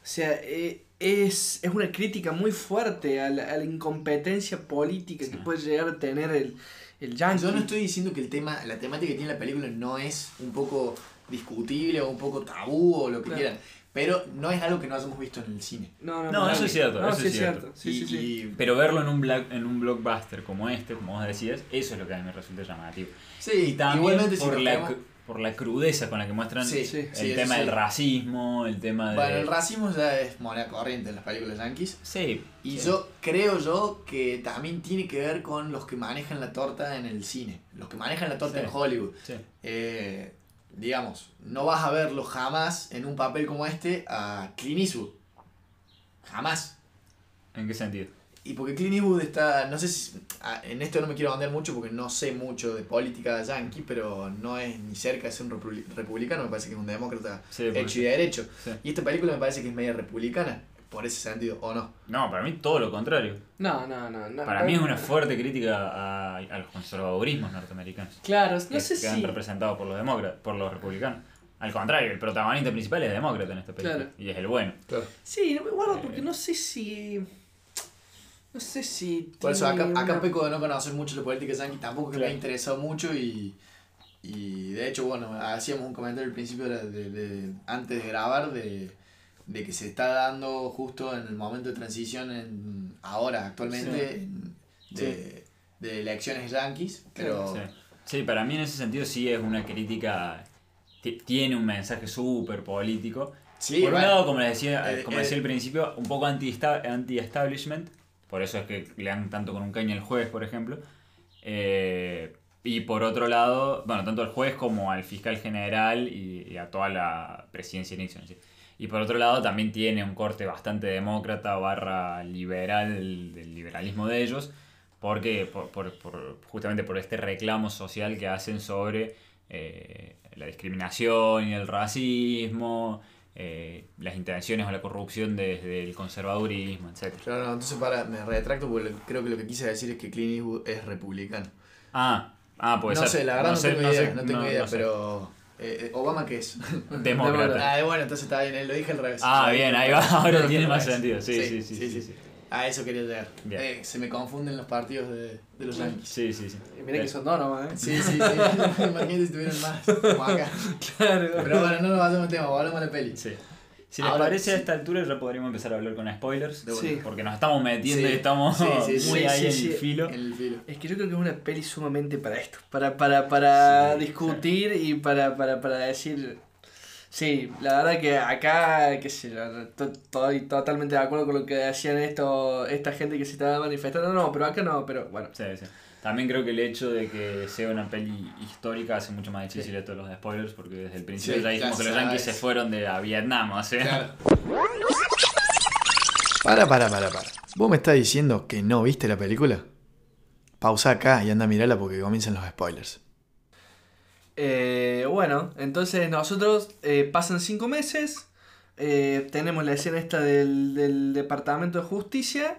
o sea, eh, es, es una crítica muy fuerte a la, a la incompetencia política Sí. que puede llegar a tener el, el yankee. Yo no estoy diciendo que el tema, la temática que tiene la película no es un poco discutible o un poco tabú o lo que Claro. quieran, pero no es algo que no hayamos visto en el cine. No, no, No, no, eso es cierto, No, eso sí es cierto. Sí, y, sí, sí. y- Pero verlo en un, black, en un blockbuster como este, como vos decías, eso es lo que a mí me resulta llamativo. sí, Y también igualmente por, la, vemos- por la crudeza con la que muestran Sí, sí, el sí, tema del sí. racismo, el tema de... Bueno, el racismo ya es moneda corriente en las películas yankees. Sí. Y sí. yo creo yo que también tiene que ver con los que manejan la torta en el cine, los que manejan la torta Sí. en Hollywood. Sí. Eh, digamos, no vas a verlo jamás en un papel como este a Clint Eastwood. Jamás. ¿En qué sentido? Y porque Clint Eastwood está, no sé si, ah, en esto no me quiero andar mucho porque no sé mucho de política yankee, pero no es ni cerca de ser un republi- republicano, me parece que es un demócrata Sí, hecho y derecho. sí. Y esta película me parece que es media republicana, por ese sentido, ¿o no? No, para mí todo lo contrario. No, no, no. no. Para mí es una fuerte crítica a, a los conservadurismos norteamericanos. Claro, no que sé quedan si. representados por los demócratas, por los republicanos. Al contrario, el protagonista principal es demócrata en esta película. Claro. Y es el bueno. Sí, no me guardo Eh. porque no sé si. No sé si. Por eso acá, tiene acá una- peco de no conocer mucho la política yankee, tampoco que me ha Claro. interesado mucho y, y de hecho, bueno, hacíamos un comentario al principio de, de- de- antes de grabar de, de que se está dando justo en el momento de transición en, ahora, actualmente, en- de, de elecciones yanquis, pero Sí. Sí, para mí en ese sentido sí es una crítica, ti- tiene un mensaje súper político. sí, por un lado, como les decía, eh, como eh, decía al principio, un poco anti-esta- anti-establishment, por eso es que le dan tanto con un caño al juez, por ejemplo. Eh, y por otro lado, bueno, tanto al juez como al fiscal general y, y a toda la presidencia de Nixon. ¿sí? Y por otro lado también tiene un corte bastante demócrata barra liberal del, liberalismo de ellos, porque por, por- por- justamente por este reclamo social que hacen sobre eh, la discriminación y el racismo, eh, las intenciones o la corrupción desde el conservadurismo, etc. Claro, no, entonces para, me retracto porque creo que lo que quise decir es que Clint Eastwood es republicano. Ah, ah, puede no ser. sé, la verdad no, sé, tengo no idea, sé, no tengo no- idea, no pero eh, eh, Obama qué es? Demócrata. ah, bueno, entonces está bien, eh, lo dije al revés. Ah, bien, ahí va, ahora tiene más sentido. Sí, sí, sí. sí, sí. A eso quería llegar. Eh, se me confunden los partidos de, de los Yankees. Sí, sí, sí. Y mirá que son dos nomás, ¿eh? Sí, sí, sí. Imagínate si tuvieran más, como acá. Claro. Pero bueno, no nos vayamos al tema, volvamos a la peli. Sí. Si les Ahora, parece a esta altura ya podríamos empezar a hablar con spoilers. De Sí. Porque nos estamos metiendo Sí. y estamos Sí, sí, sí. muy Sí, ahí sí, en sí. el filo. En el filo. Es que yo creo que es una peli sumamente para esto, para, para, para Sí, discutir y para, para, para decir... Sí, la verdad que acá, qué sé yo, to- estoy totalmente de acuerdo con lo que decían esto, esta gente que se estaba manifestando, no, pero acá no, pero bueno. Sí, sí. También creo que el hecho de que sea una peli histórica hace mucho más difícil esto de los spoilers porque desde el principio Sí, ya dijimos que los yankees se fueron de a Vietnam, o sea. Claro. Para, para, para, para. ¿Vos me estás diciendo que no viste la película? Pausa acá y anda a mirarla porque comienzan los spoilers. Eh, bueno, entonces nosotros eh, pasan cinco meses, eh, tenemos la escena esta del, del Departamento de Justicia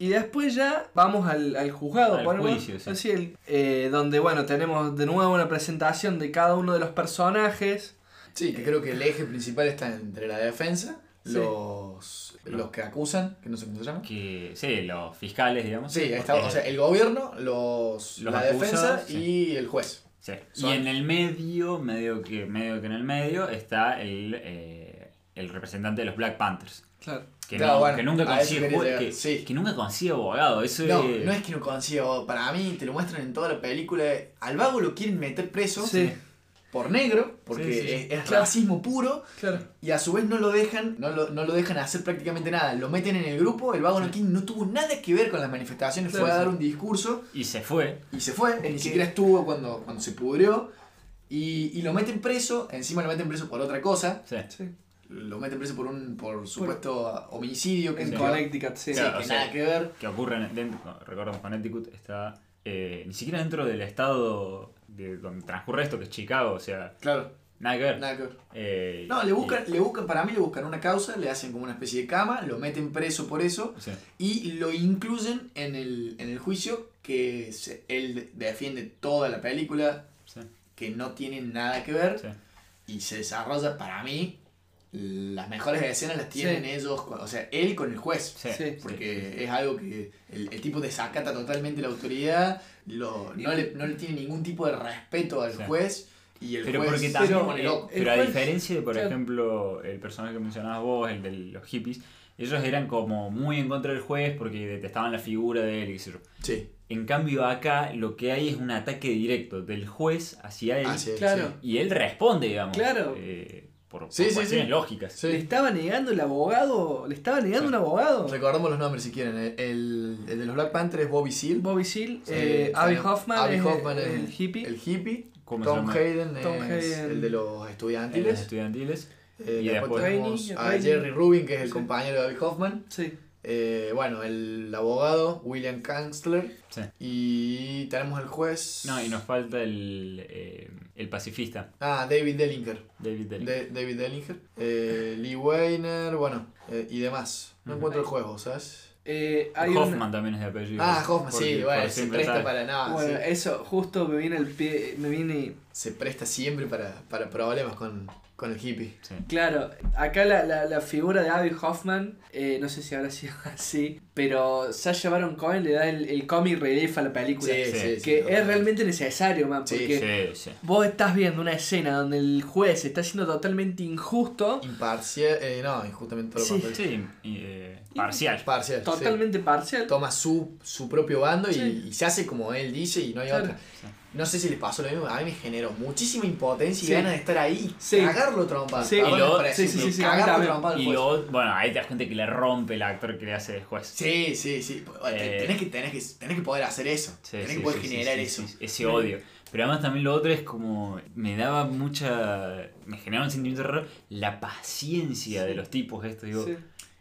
y después ya vamos al, al juzgado, Al ponemos, juicio, sí. así, el- eh, donde bueno, tenemos de nuevo una presentación de cada uno de los personajes. Sí, que creo que el eje principal está entre la defensa, Sí. los, los que acusan, que no sé cómo se llama. Que, sí, los fiscales, digamos. Sí, está, o sea, el gobierno, los, Los la acusados, defensa sí. y el juez. sí. Y en el medio, medio que, medio que en el medio, está el, eh, el representante de los Black Panthers. Claro. Que, Claro, no- bueno, que nunca consigue que, sí. que nunca consigue abogado. Eso No, es- no es que no consiga, para mí te lo muestran en toda la película. Al vago lo quieren meter preso Sí, por negro, porque Sí, sí, sí. es, es Claro. racismo puro, claro. y a su vez no lo dejan, no lo, no lo dejan hacer prácticamente nada. Lo meten en el grupo, el vago no, tuvo nada que ver con las manifestaciones, Claro, fue a dar un discurso Y se fue. y se fue, ni siquiera estuvo cuando, cuando se pudrió. Y, y lo meten preso, encima lo meten preso por otra cosa, Sí. Lo meten preso por un por supuesto homicidio que En Connecticut, sí. sí, Claro, que o sea, nada que ver. Que ocurre en, dentro, recordemos, Connecticut está eh, ni siquiera dentro del estado de donde transcurre esto, que es Chicago, o sea, Claro, nada que ver. nada que ver. Eh, No, le y- buscan, le buscan, para mí le buscan una causa, le hacen como una especie de cama, lo meten preso por eso sí. y lo incluyen en el, en el juicio que se- él defiende toda la película, Sí, que no tiene nada que ver y se desarrolla para mí. Las mejores escenas las tienen Sí. ellos, o sea, él con el juez. Sí, Sí. Porque es algo que el, el tipo desacata totalmente la autoridad, lo, no, le, no le tiene ningún tipo de respeto al Sí. juez y el Pero juez porque también, pone eh, loco. El pero a juez- diferencia de, por claro. ejemplo, el personaje que mencionabas vos, el de los hippies, ellos eran como muy en contra del juez porque detestaban la figura de él. Sí, En cambio acá lo que hay es un ataque directo del juez hacia él es, Claro. y él responde, digamos. Claro. eh, por, por Sí, cuestiones sí. lógicas. sí. Le estaba negando el abogado, le estaba negando Sí. un abogado. Recordemos los nombres si quieren. El, el- el de los Black Panthers es Bobby Seale. Bobby Seale, Sí, eh, Abby Hoffman, Abby es, Hoffman es es el hippie. El hippie. ¿Cómo se Tom llama? Hayden Tom es el de los En los estudiantiles. estudiantiles. Eh, Y después tenemos a. Jerry Rubin, que es el Sí. compañero de Abby Hoffman. Sí. Eh, bueno, el abogado, William Kanzler. Sí. Y tenemos el juez. No, y nos falta el, eh, el pacifista, Ah, David Dellinger. David Delling. De- David Dellinger. Eh, Lee Weiner, bueno, eh, y demás. No encuentro el juego, ¿sabes? Eh, hay Hoffman también es de apellido. Ah, Hoffman, Porque- sí, bueno, se presta para nada. bueno, sí. eso justo me viene el pie, me viene Se presta siempre para, para problemas con, Con el hippie. Sí. Claro, acá la, la, la figura de Abby Hoffman, eh, no sé si habrá sido así, pero Sasha Baron Cohen le da el, el comic relief a la película. Sí, Sí, que es realmente necesario, man, porque Sí, sí. vos estás viendo una escena donde el juez está siendo totalmente injusto, Imparcial, eh, no, injustamente todo lo Sí. contrario. Sí, y, eh, parcial. Parcial. sí. totalmente parcial. Toma su, su propio bando y, Sí. y se hace como él dice y no hay Claro. otra. No sé si les pasó lo mismo, a mí me generó muchísima impotencia Sí. y ganas de estar ahí Sí. cagarlo trompado. Sí. Y lo- sí, sí, sí, cagarlo trompado Y luego, bueno, ahí te das cuenta que le rompe el actor que le hace de juez. Sí, sí, sí. Eh. tenés, que, tenés, que, tenés que poder hacer eso. Sí, tenés que poder generar eso. ese odio. Pero además también lo otro es como. Me daba mucha. Me generaba un sentimiento raro. La paciencia de los tipos, esto. Digo.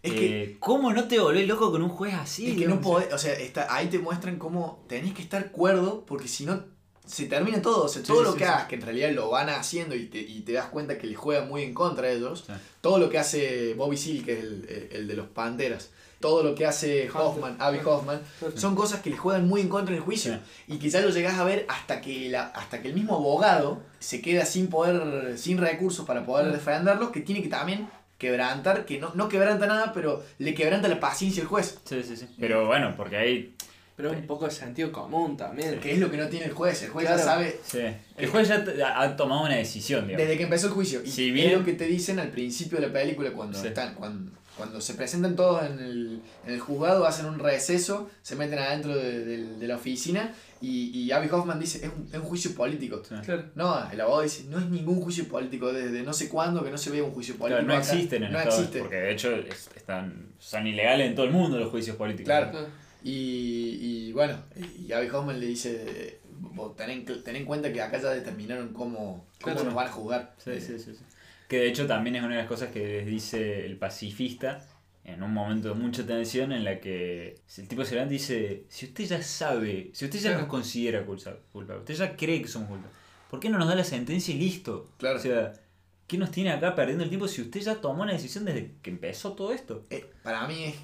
Es eh, que, ¿Cómo no te volvés loco con un juez así? es que no podés, o sea, está, ahí te muestran cómo tenés que estar cuerdo porque si no se termina todo. O sea, Sí, todo lo sí, que sí. hagas, que en realidad lo van haciendo y te, y te das cuenta que le juega muy en contra de ellos. Sí. Todo lo que hace Bobby Seale, que es el, el de los Panteras. Todo lo que hace Hoffman, Abby Hoffman, son cosas que le juegan muy en contra en el juicio. Y ya lo llegás a ver hasta que, la, hasta que el mismo abogado se queda sin poder, sin recursos para poder Mm. defenderlo, que tiene que también quebrantar, que no, no quebranta nada, pero le quebranta la paciencia al juez. Sí, sí, sí. Pero bueno, porque ahí. Pero un poco de sentido común también. Que es lo que no tiene el juez. El juez Claro. ya sabe Sí. El juez ya t- ha tomado una decisión, digamos. desde que empezó el juicio. Y Si es bien- lo que te dicen al principio de la película cuando Sí. están, cuando, cuando se presentan todos en el, en el juzgado, hacen un receso, se meten adentro de, de- de la oficina y, y Abby Hoffman dice, es un, es un juicio político. Sí. Claro. No, el abogado dice, no es ningún juicio político, desde no sé cuándo que no se ve un juicio político. Claro, no acá. existen en No Estados existe. Porque de hecho es- están, son ilegales en todo el mundo los juicios políticos. Claro. Y, y bueno, y Abby Hoffman le dice, ten en, ten en cuenta que acá ya determinaron cómo, cómo Claro. nos van a juzgar. Sí, Eh, sí, sí, sí. Que de hecho también es una de las cosas que les dice el pacifista en un momento de mucha tensión en la que el tipo se levanta y dice, si usted ya sabe, si usted ya Claro. nos considera culpa- culpables, usted ya cree que somos culpables, ¿por qué no nos da la sentencia y listo? Claro. O sea, ¿qué nos tiene acá perdiendo el tiempo si usted ya tomó una decisión desde que empezó todo esto? eh, para mí es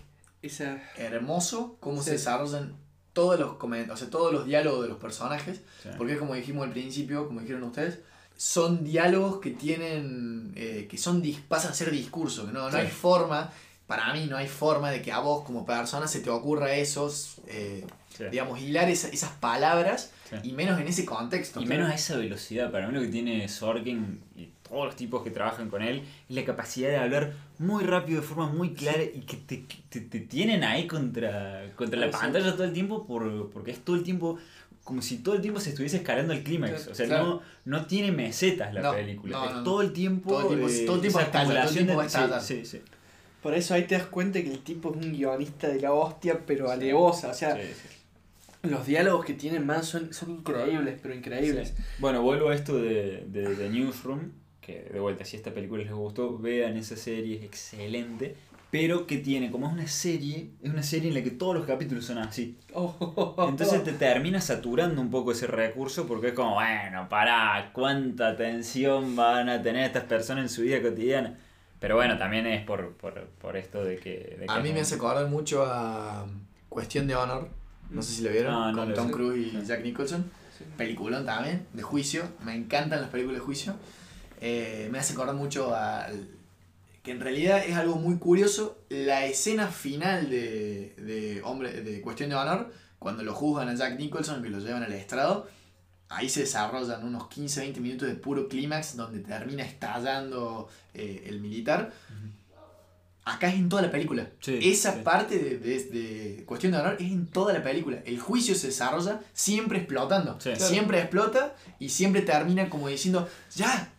Esa. hermoso cómo Sí. se desarrollan todos los comen- o sea, todos los diálogos de los personajes, Sí. porque como dijimos al principio, como dijeron ustedes, son diálogos que tienen, eh, que son pasan a ser discursos, no, no Sí. hay forma, para mí no hay forma de que a vos como persona se te ocurra esos, eh, Sí. digamos, hilar esa- esas palabras Sí. y menos en ese contexto. Y menos a esa velocidad. Para mí lo que tiene Sorkin y todos los tipos que trabajan con él es la capacidad de hablar muy rápido, de forma muy clara y que te, te, te tienen ahí contra, contra la Ah, pantalla todo el tiempo por, porque es todo el tiempo como si todo el tiempo se estuviese escalando el clímax. O sea, claro. no, no tiene mesetas la No, película. no, es no, todo el tiempo. Todo el tiempo- eh, todo el tiempo esa estalla, todo el acumulación tiempo de- sí, sí, sí. Por eso ahí te das cuenta que el tipo es un guionista de la hostia, pero alevosa. O sea, los diálogos que tienen man son, son increíbles, pero increíbles. Bueno, vuelvo a esto de, de, de Newsroom, que de vuelta, si esta película les gustó, vean esa serie, es excelente. Pero que tiene, como es una serie, es una serie en la que todos los capítulos son así. Oh, Entonces te termina saturando un poco ese recurso porque es como, bueno, pará, cuánta tensión van a tener estas personas en su vida cotidiana. Pero bueno, también es por, por, por esto de que... de que A mí me hace acordar mucho a Cuestión de Honor, no sé si lo vieron, No, no con lo Tom. Cruise y Jack Nicholson. Sí. Peliculón también, de juicio. Me encantan las películas de juicio. Eh, me hace acordar mucho a. que en realidad es algo muy curioso. La escena final de, de, hombre, de Cuestión de Honor, cuando lo juzgan a Jack Nicholson, que lo llevan al estrado, ahí se desarrollan unos 15-20 minutos de puro clímax donde termina estallando eh, el militar. Acá es en toda la película. Sí, Esa sí. parte de, de- de Cuestión de Honor es en toda la película. El juicio se desarrolla siempre explotando. Sí. Siempre explota y siempre termina como diciendo, ya,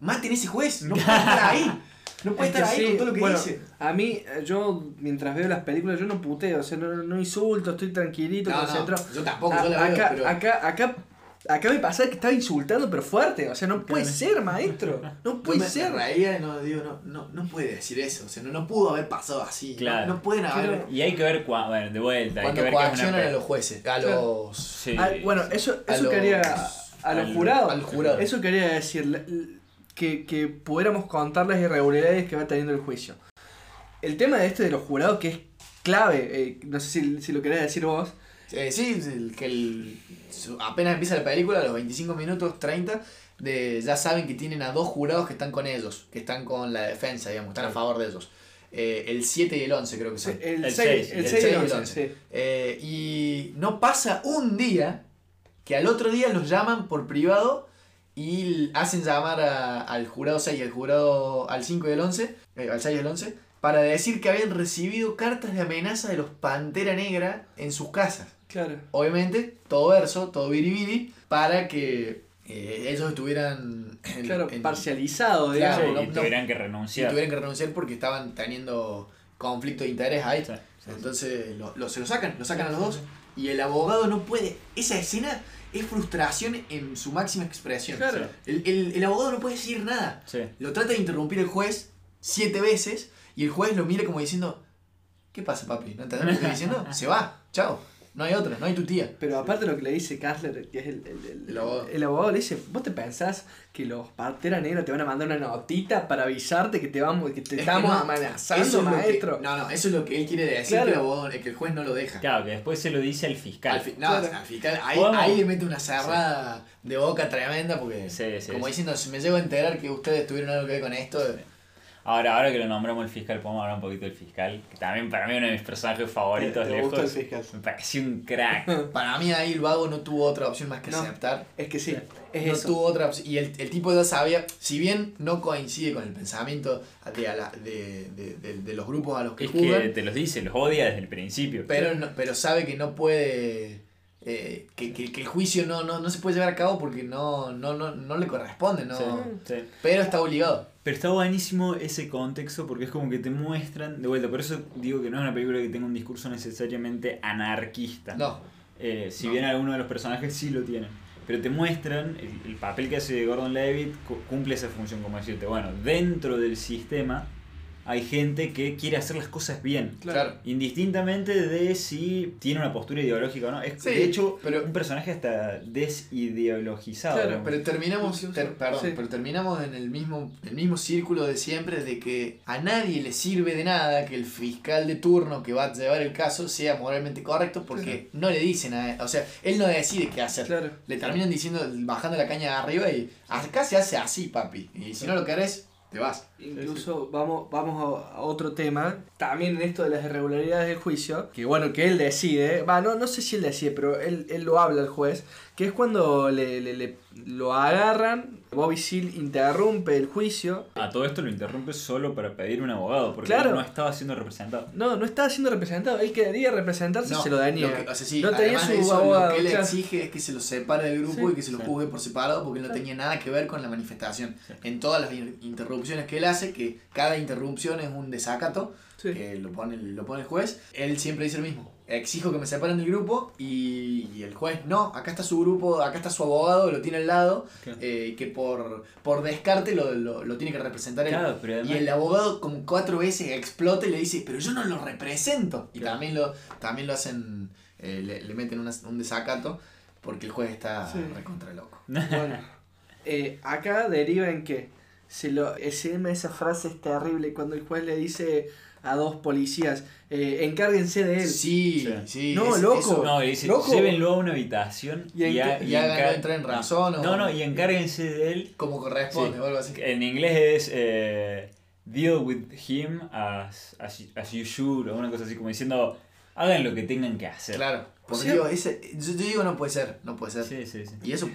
maten a ese juez, no puede estar ahí. No puede Es estar ahí sí, con todo lo que bueno, dice. A mí, eh, yo mientras veo las películas, yo no puteo, o sea, no, no insulto, estoy tranquilito, No, no, concentrado. yo tampoco, A- yo la veo, acá, pero- acá, acá, acá me pasa que estaba insultando, pero fuerte, o sea, no puede Claro. ser, maestro, no puede me, ser. reía no, digo, no, no, no puede decir eso. O sea, no, no pudo haber pasado así. no- Claro. No, pueden haber. Claro. Y hay que ver, cua- bueno, de vuelta, hay Cuando que ver que una... a los jueces, a Claro. los. Sí, Ah, bueno, eso, a eso los- quería. A los al- jurados. al jurado. Eso quería decir. Que, que pudiéramos contar las irregularidades que va teniendo el juicio. El tema de este de los jurados, que es clave, eh, no sé si, si lo querés decir vos. Eh, sí, que el, apenas empieza la película, a los 25 minutos, 30, de ya saben que tienen a dos jurados que están con ellos, que están con la defensa, digamos, están a favor de ellos. Eh, el 7 y el 11 creo que son. El El 6 seis, el el 6 y seis el y el 11, once. sí. Eh, y no pasa un día que al otro día los llaman por privado y hacen llamar a- al jurado 6 y al jurado al 5 y el 11, eh, al 6 y el 11, para decir que habían recibido cartas de amenaza de los Pantera Negra en sus casas. Claro. Obviamente, todo verso, todo biribiri, para que eh, ellos estuvieran en- Claro, en- parcializado, Claro, digamos. y no- tuvieran que y renunciar. tuvieran que renunciar porque estaban teniendo conflicto de interés ahí. Sí, sí, sí. Entonces lo, lo- se lo sacan, lo sacan a los dos. Y el abogado no puede. Esa escena es frustración en su máxima expresión. Claro. El, el- el abogado no puede decir nada. Sí. Lo trata de interrumpir el juez siete veces y el juez lo mira como diciendo: ¿Qué pasa, papi? ¿No entendés lo que estoy diciendo? Se va, chao. No hay otra, no hay tu tía. Pero aparte lo que le dice Kassler, que es el, el, el- El abogado. el abogado, le dice, ¿vos te pensás que los Pantera Negra te van a mandar una notita para avisarte que te vamos, que te Es que estamos no, amenazando, eso es lo que- maestro? no, no, eso es lo que él quiere decir Claro. que, el abogado, que el juez no lo deja. Claro, que después se lo dice al fiscal. Al, fi- no, Claro. al fiscal, ahí, ahí le mete una cerrada de boca tremenda porque, Sí, sí, como sí. diciendo, si me llego a enterar que ustedes tuvieron algo que ver con esto, Ahora, ahora que lo nombramos el fiscal, podemos hablar un poquito del fiscal, que también para mí es uno de mis personajes favoritos ¿Te gusta lejos. el fiscal? Me pareció un crack. para mí ahí el vago no tuvo otra opción más que No. aceptar. Es que sí, es no eso. tuvo otra opción. Y el, el tipo ya sabía, si bien no coincide con el pensamiento de, a la- de, de- de- de los grupos a los que es jugan, que te los dice, los odia desde el principio. pero, no- pero sabe que no puede. eh, que, que- que el juicio no, no, no se puede llevar a cabo porque no, no, no, no le corresponde, no, Sí, sí. pero está obligado. Pero está buenísimo ese contexto porque es como que te muestran, de vuelta, por eso digo que no es una película que tenga un discurso necesariamente anarquista. No, Eh, si No. bien algunos de los personajes sí lo tienen. Pero te muestran, el, el papel que hace Gordon Levitt cu- cumple esa función, como decirte, bueno, dentro del sistema hay gente que quiere hacer las cosas bien. claro. Indistintamente de si tiene una postura ideológica o no. Es, Sí, de hecho, pero- un personaje hasta desideologizado. Claro. Pero terminamos, ter- perdón, sí. pero terminamos en el mismo, el mismo círculo de siempre de que a nadie le sirve de nada que el fiscal de turno que va a llevar el caso sea moralmente correcto porque no le dicen a o sea, él no decide qué hacer. Claro. Le terminan diciendo, bajando la caña de arriba y acá se hace así, papi. Y si no lo querés, te vas. Incluso vamos, vamos a, otro tema, también en esto de las irregularidades del juicio, que bueno, que él decide, va, no, no sé si él decide, pero él, él lo habla al juez, que es cuando le, le- le- lo agarran, Bobby Seale interrumpe el juicio, A todo esto lo interrumpe solo para pedir un abogado, porque Claro. él no estaba siendo representado. no, no estaba siendo representado, él quería representarse, No, se lo daña. lo que- o sea, sí, no tenía además de su eso, abogado. Lo que él claro. exige es que se lo separe del grupo Sí, y que se lo sí. juzgue por separado porque él no tenía nada que ver con la manifestación. Sí. En todas las in- interrupciones que él hace, que cada interrupción es un desacato, Sí. que lo pone, lo pone el juez, él siempre dice lo mismo. Exijo que me separen del grupo y, y el juez, no, acá está su grupo, acá está su abogado, lo tiene al lado, Claro. eh, que por, por descarte lo, lo, lo tiene que representar él. Claro, pero Y el abogado como cuatro veces explota y le dice, pero yo no lo represento. Y Claro. también lo, también lo hacen, eh, le, le meten una- un desacato porque el juez está Sí. recontra loco. Bueno, eh, acá deriva en que se lo, ese, esa frase es terrible cuando el juez le dice a dos policías, eh, encárguense de él. Sí, Sí. sí. No, es- loco. eso- No, le dice, Loco. llévenlo a una habitación Y y háganlo encar- entrar en razón o- No, no, y encárguense de él. como corresponde Sí. o algo así. En inglés es eh, deal with him as, as, as you should, o una cosa así, como diciendo, hagan lo que tengan que hacer. Claro. Por O sea- Dios, ese, yo, yo digo no puede ser, no puede ser. Sí, sí, sí. Y eso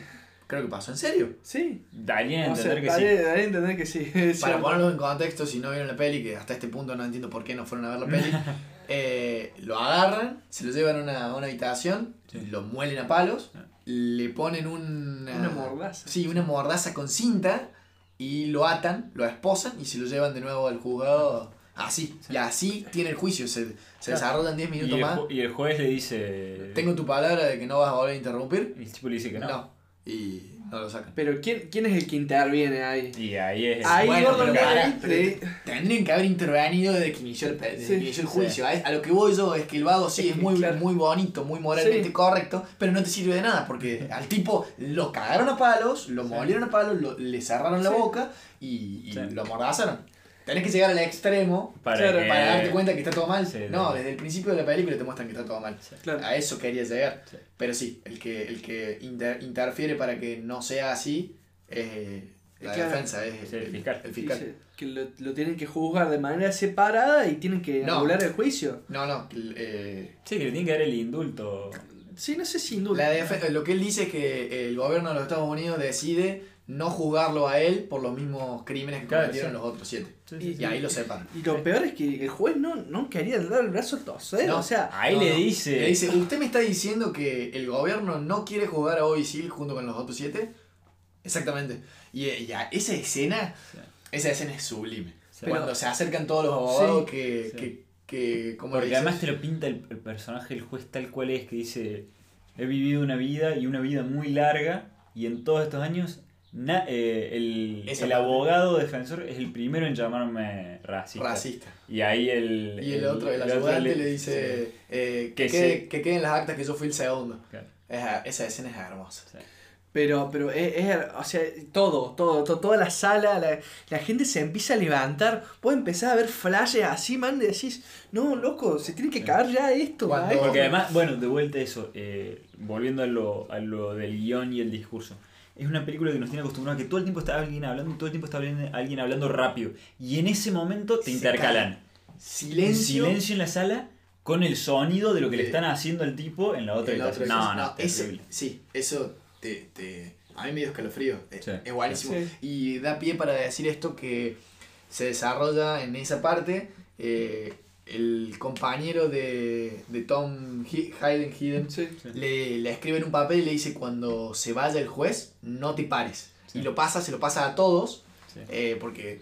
creo que pasó en serio. Sí. Darían a O sea, entender que daré- sí. daré a entender que sí. Para ponerlo en contexto, si no vieron la peli, que hasta este punto no entiendo por qué no fueron a ver la peli, eh, lo agarran, se lo llevan a una, a una habitación, Sí. lo muelen a palos, Ah. le ponen una, Una mordaza. Sí, una mordaza con cinta y lo atan, lo esposan y se lo llevan de nuevo al juzgado así. Y así tiene el juicio, se, se Claro. desarrollan 10 Y minutos más. y el juez le dice... Tengo tu palabra de que no vas a volver a interrumpir. Y el tipo le dice que no. No. Y no lo sacan. Pero ¿quién, ¿quién es el que interviene ahí? Y ahí es... Ahí Bueno, Gordon pero Tendrían que haber intervenido desde que inició el, pe- desde Sí, que inició el sí. juicio. A, a lo que voy yo es que el vago sí Es muy, claro. muy bonito, muy moralmente Sí. correcto, pero no te sirve de nada porque al tipo lo cagaron a palos, lo molieron a palos, lo- le cerraron la boca y, y Sí. lo amordazaron. Tenés que llegar al extremo para, Claro, que- para darte cuenta que está todo mal. Sí, no, desde el principio de la película te muestran que está todo mal. Claro. A eso quería llegar. Sí. Pero sí, el que, el que inter- interfiere para que no sea así es la Claro. defensa, es el fiscal. El fiscal. Que lo, lo tienen que juzgar de manera separada y tienen que No. anular el juicio. No, no, eh, Sí, que le tiene que dar el indulto. Sí, no sé sin duda. la lo que él dice es que el gobierno de los Estados Unidos decide no juzgarlo a él por los mismos crímenes que Claro, cometieron sí. los otros siete. Sí, sí, Y ahí lo separan. Y lo peor es que el juez no, no quería dar el brazo a torcer. No. O sea, Ahí No, le no. dice. Le dice, ¿usted me está diciendo que el gobierno no quiere juzgar a Oisil junto con los otros siete? Exactamente. Y, y a esa escena, Sí. esa escena es sublime. Sí. Cuando se acercan todos los abogados Sí. que, Sí. que, que, ¿cómo le Porque además te lo pinta el, el personaje, el juez tal cual es, que dice, he vivido una vida y una vida muy larga y en todos estos años na- eh, el, el abogado defensor es el primero en llamarme racista. Racista. Y ahí el... Y el, otro, el ayudante le dice eh, que, Que quede- sí. que queden las actas que yo fui el segundo. Claro. Esa, esa escena es hermosa. Sí. Pero, pero es, es- o sea, todo, todo, to- toda la sala, la, la gente se empieza a levantar. Vos empezás a ver flashes así, man, y decís, no, loco, se tiene que caer ya esto. Cuando- maestro". Porque además, bueno, de vuelta eso, eh, volviendo a lo, a lo del guion y el discurso. Es una película que nos tiene acostumbrados a que todo el tiempo está alguien hablando y todo el tiempo está alguien hablando rápido. Y en ese momento te Se intercalan. Silencio. silencio en la sala con el sonido de lo que le están haciendo al tipo en la otra habitación. No, cosa. no, ese- terrible. sí, eso te, te- a mí me dio escalofrío. Es, Sí. es buenísimo. Sí. Y da pie para decir esto que se desarrolla en esa parte. eh, el compañero de, de Tom Hayden Hidden Sí. le, le escribe en un papel y le dice cuando se vaya el juez, no te pares. Sí. Y lo pasa, se lo pasa a todos, Sí. eh, porque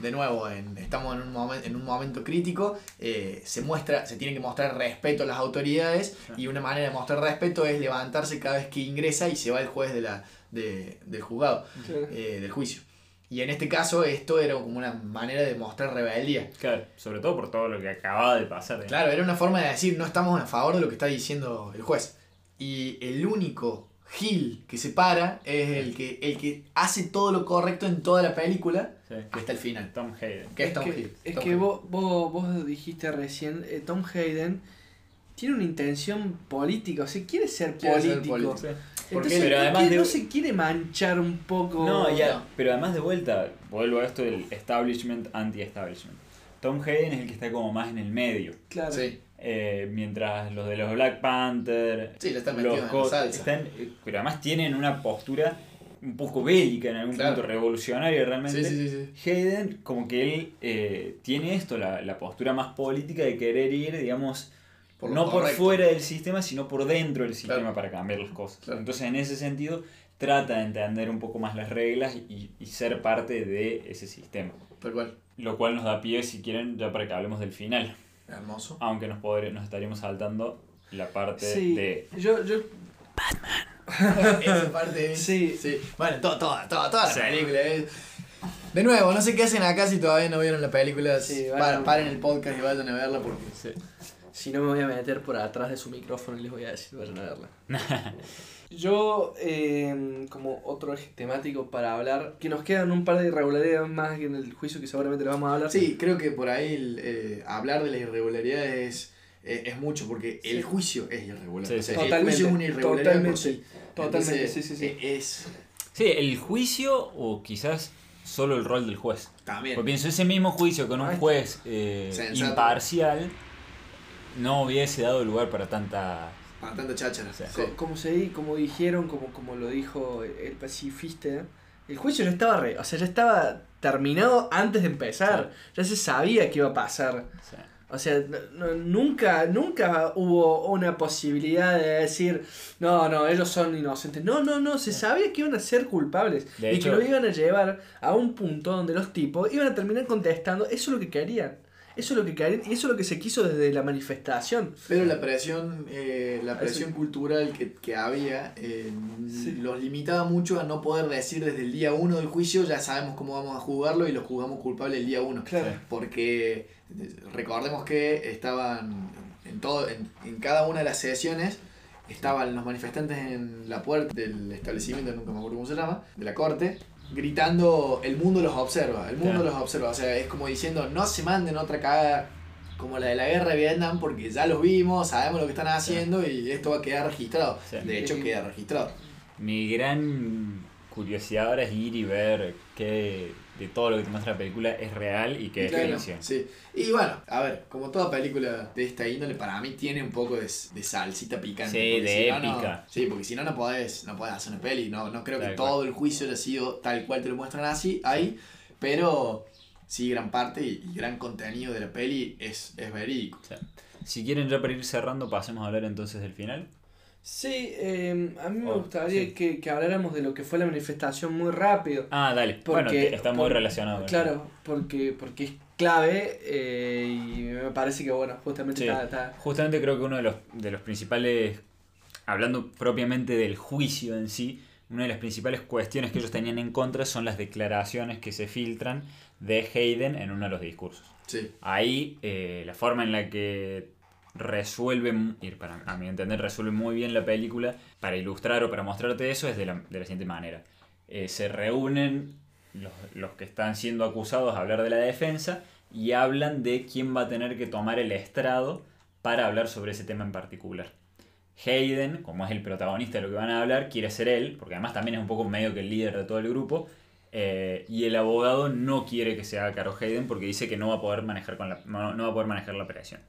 de nuevo en- estamos en un, momen- en un momento crítico, eh, se muestra, se tiene que mostrar respeto a las autoridades Sí. y una manera de mostrar respeto es levantarse cada vez que ingresa y se va el juez de la, de- del juzgado, eh, del juicio. Y en este caso esto era como una manera de mostrar rebeldía. Claro, sobre todo por todo lo que acababa de pasar. ¿eh? Claro, era una forma de decir no estamos a favor de lo que está diciendo el juez. Y el único Gil que se para es el que, el que hace todo lo correcto en toda la película Sí. hasta el final. Tom Hayden. Que es, Es Tom que, Hill. es Tom que Hill. vos, vos, vos dijiste recién, eh, Tom Hayden tiene una intención política, o sea, quiere ser Quiere ser político. Porque- Entonces, pero ¿por además qué de- no se quiere manchar un poco? No, ya, no. pero además de vuelta, vuelvo a esto del establishment, anti-establishment. Tom Hayden es el que está como más en el medio. Claro. Sí, Eh, mientras los de los Black Panther, Sí, le están los en la Hot- salsa. están, eh, pero además tienen una postura un poco bélica en algún Claro. punto, revolucionaria realmente. sí, sí, sí, sí. Hayden, como que él eh, tiene esto, la, la postura más política de querer ir, digamos, Por no por fuera del sistema, sino por dentro del sistema Claro. para cambiar las cosas. Claro. Entonces, en ese sentido, trata de entender un poco más las reglas y, y ser parte de ese sistema. Tal cual. Lo cual nos da pie, si quieren, ya para que hablemos del final. Hermoso. Aunque nos, podré- nos estaríamos saltando la parte Sí, de... yo, yo, Esa parte. Sí. sí. Bueno, toda, toda, toda, toda la Sí. película. es- De nuevo, no sé qué hacen acá si todavía no vieron la película. Sí, vayan. paren el podcast y vayan a verla porque. Sí. si no me voy a meter por atrás de su micrófono y les voy a decir, vayan a verla. yo, eh, como otro eje temático para hablar, que nos quedan un par de irregularidades más en el juicio que seguramente le vamos a hablar. Sí, creo que por ahí el, eh, hablar de las irregularidades es, eh, es mucho, porque Sí. el juicio es irregular. Sí, O sea, sí. el Totalmente, juicio es una irregularidad por totalmente, sí. totalmente, Entonces, sí, sí, sí. eh, Es Sí, el juicio o quizás solo el rol del juez. también. Porque pienso, ese mismo juicio con un juez eh, imparcial no hubiese dado lugar para tanta... Para tanta cháchara. Sí. Sí. Co- Como, se, di- como dijeron, como, como lo dijo el pacifista, el juicio ya estaba re, o sea, ya estaba terminado antes de empezar. Ya se sabía que iba a pasar. o sea, O sea, no- no- nunca, nunca hubo una posibilidad de decir, no, no, ellos son inocentes. No, no, no, se sabía que iban a ser culpables. De y hecho- que lo iban a llevar a un punto donde los tipos iban a terminar contestando, eso es lo que querían. Eso es lo que eso es lo que se quiso desde la manifestación. Pero la presión, eh, la presión Eso- cultural que, que había eh, Sí. los limitaba mucho a no poder decir desde el día uno del juicio, ya sabemos cómo vamos a jugarlo y lo jugamos culpable el día uno. Claro. Porque recordemos que estaban en, todo, en, en cada una de las sesiones, estaban los manifestantes en la puerta del establecimiento, nunca me acuerdo cómo se llama, de la corte, gritando, el mundo los observa, el mundo Claro. los observa. O sea, es como diciendo, no se manden otra cagada como la de la guerra de Vietnam, porque ya los vimos, sabemos lo que están haciendo y esto va a quedar registrado. Sí. De hecho, queda registrado. mi gran curiosidad ahora es ir y ver qué de todo lo que te muestra la película es real y qué es Claro. ficción. Sí, y bueno, a ver, como toda película de esta índole, para mí tiene un poco de, de salsita picante. Sí, de si no, no- épica. sí, porque si no, no podés, no podés hacer una peli. No, no creo que todo el juicio haya sido tal cual te lo muestran así, ahí, pero sí, gran parte y, y gran contenido de la peli es, es verídico. Si quieren ya para ir cerrando, pasemos a hablar entonces del final. Sí, eh, a mí me Oh, gustaría sí. que, que habláramos de lo que fue la manifestación muy rápido. Ah, dale. Porque, bueno, está muy por- relacionado. Claro, porque, porque es clave eh, y me parece que, bueno, justamente Sí. está, está- Justamente creo que uno de los, de los principales, hablando propiamente del juicio en sí, una de las principales cuestiones que ellos tenían en contra son las declaraciones que se filtran de Hayden en uno de los discursos. Sí, Ahí eh, la forma en la que resuelve, a mi entender, resuelve muy bien la película para ilustrar o para mostrarte eso es de la, siguiente manera. Eh, se reúnen los, que están siendo acusados a hablar de la defensa y hablan de quién va a tener que tomar el estrado para hablar sobre ese tema en particular. Hayden, como es el protagonista de lo que van a hablar, quiere ser él, porque además también es un poco medio que el líder de todo el grupo, eh, y el abogado no quiere que se haga cargo Hayden porque dice que no va a poder manejar, con la, no va a poder manejar la operación.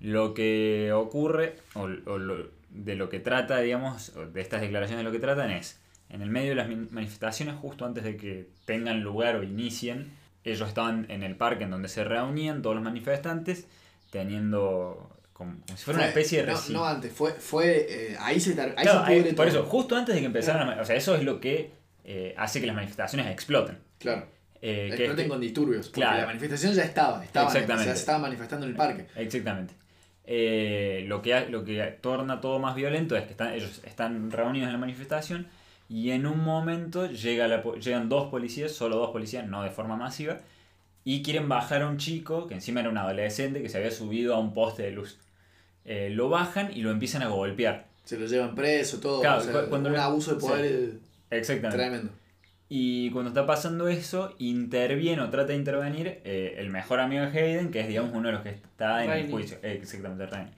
Lo que ocurre, o, o lo- de lo que trata, digamos, de estas declaraciones de lo que tratan es, en el medio de las manifestaciones, justo antes de que tengan lugar o inicien, ellos estaban en el parque en donde se reunían todos los manifestantes, teniendo como, como si fuera una Fue- especie de no, no antes, fue, fue eh, ahí se, ahí Claro, se ahí- pudre por todo. eso, justo antes de que empezaran, a- o sea, eso es lo que eh, hace que las manifestaciones exploten. Claro. Eh, Exploten que- con disturbios. Porque Claro. la manifestación ya estaba, estaba Exactamente. se estaba manifestando en el parque. Exactamente. Eh, lo, que, lo que torna todo más violento es que están, ellos están reunidos en la manifestación y en un momento llega la llegan dos policías, solo dos policías, no de forma masiva, y quieren bajar a un chico, que encima era un adolescente, que se había subido a un poste de luz. Eh, lo bajan y lo empiezan a golpear. Se lo llevan preso, todo. Claro, o sea, cu- cuando un abuso de poder Exactamente. tremendo. Y cuando está pasando eso, interviene o trata de intervenir eh, el mejor amigo de Hayden, que es, digamos, uno de los que está en el juicio. Eh, exactamente, Rainey.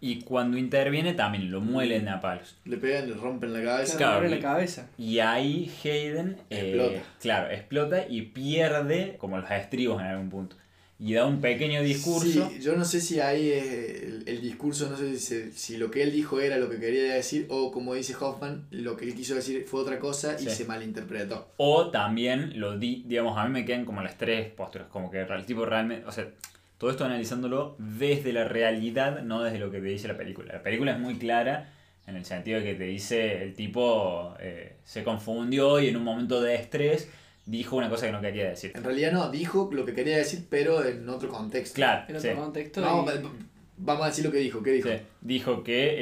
Y cuando interviene, también lo muelen a palos. Le pegan, le rompen la cabeza. Claro, y- la cabeza. Y ahí Hayden eh, Explota. Claro, explota y pierde como los estribos en algún punto. Y da un pequeño discurso. Sí, yo no sé si ahí eh, el, el discurso, no sé si, se- si lo que él dijo era lo que quería decir o como dice Hoffman, lo que él quiso decir fue otra cosa y Sí. se malinterpretó. O también lo di, digamos, a mí me quedan como las tres posturas, como que el tipo realmente, o sea, todo esto analizándolo desde la realidad, no desde lo que te dice la película. La película es muy clara en el sentido de que te dice el tipo eh, se confundió y en un momento de estrés dijo una cosa que no quería decir. En realidad no, dijo lo que quería decir, pero en otro contexto. Claro, En sí. otro contexto. No, y- va- vamos a decir lo que dijo. ¿Qué dijo? Sí, dijo que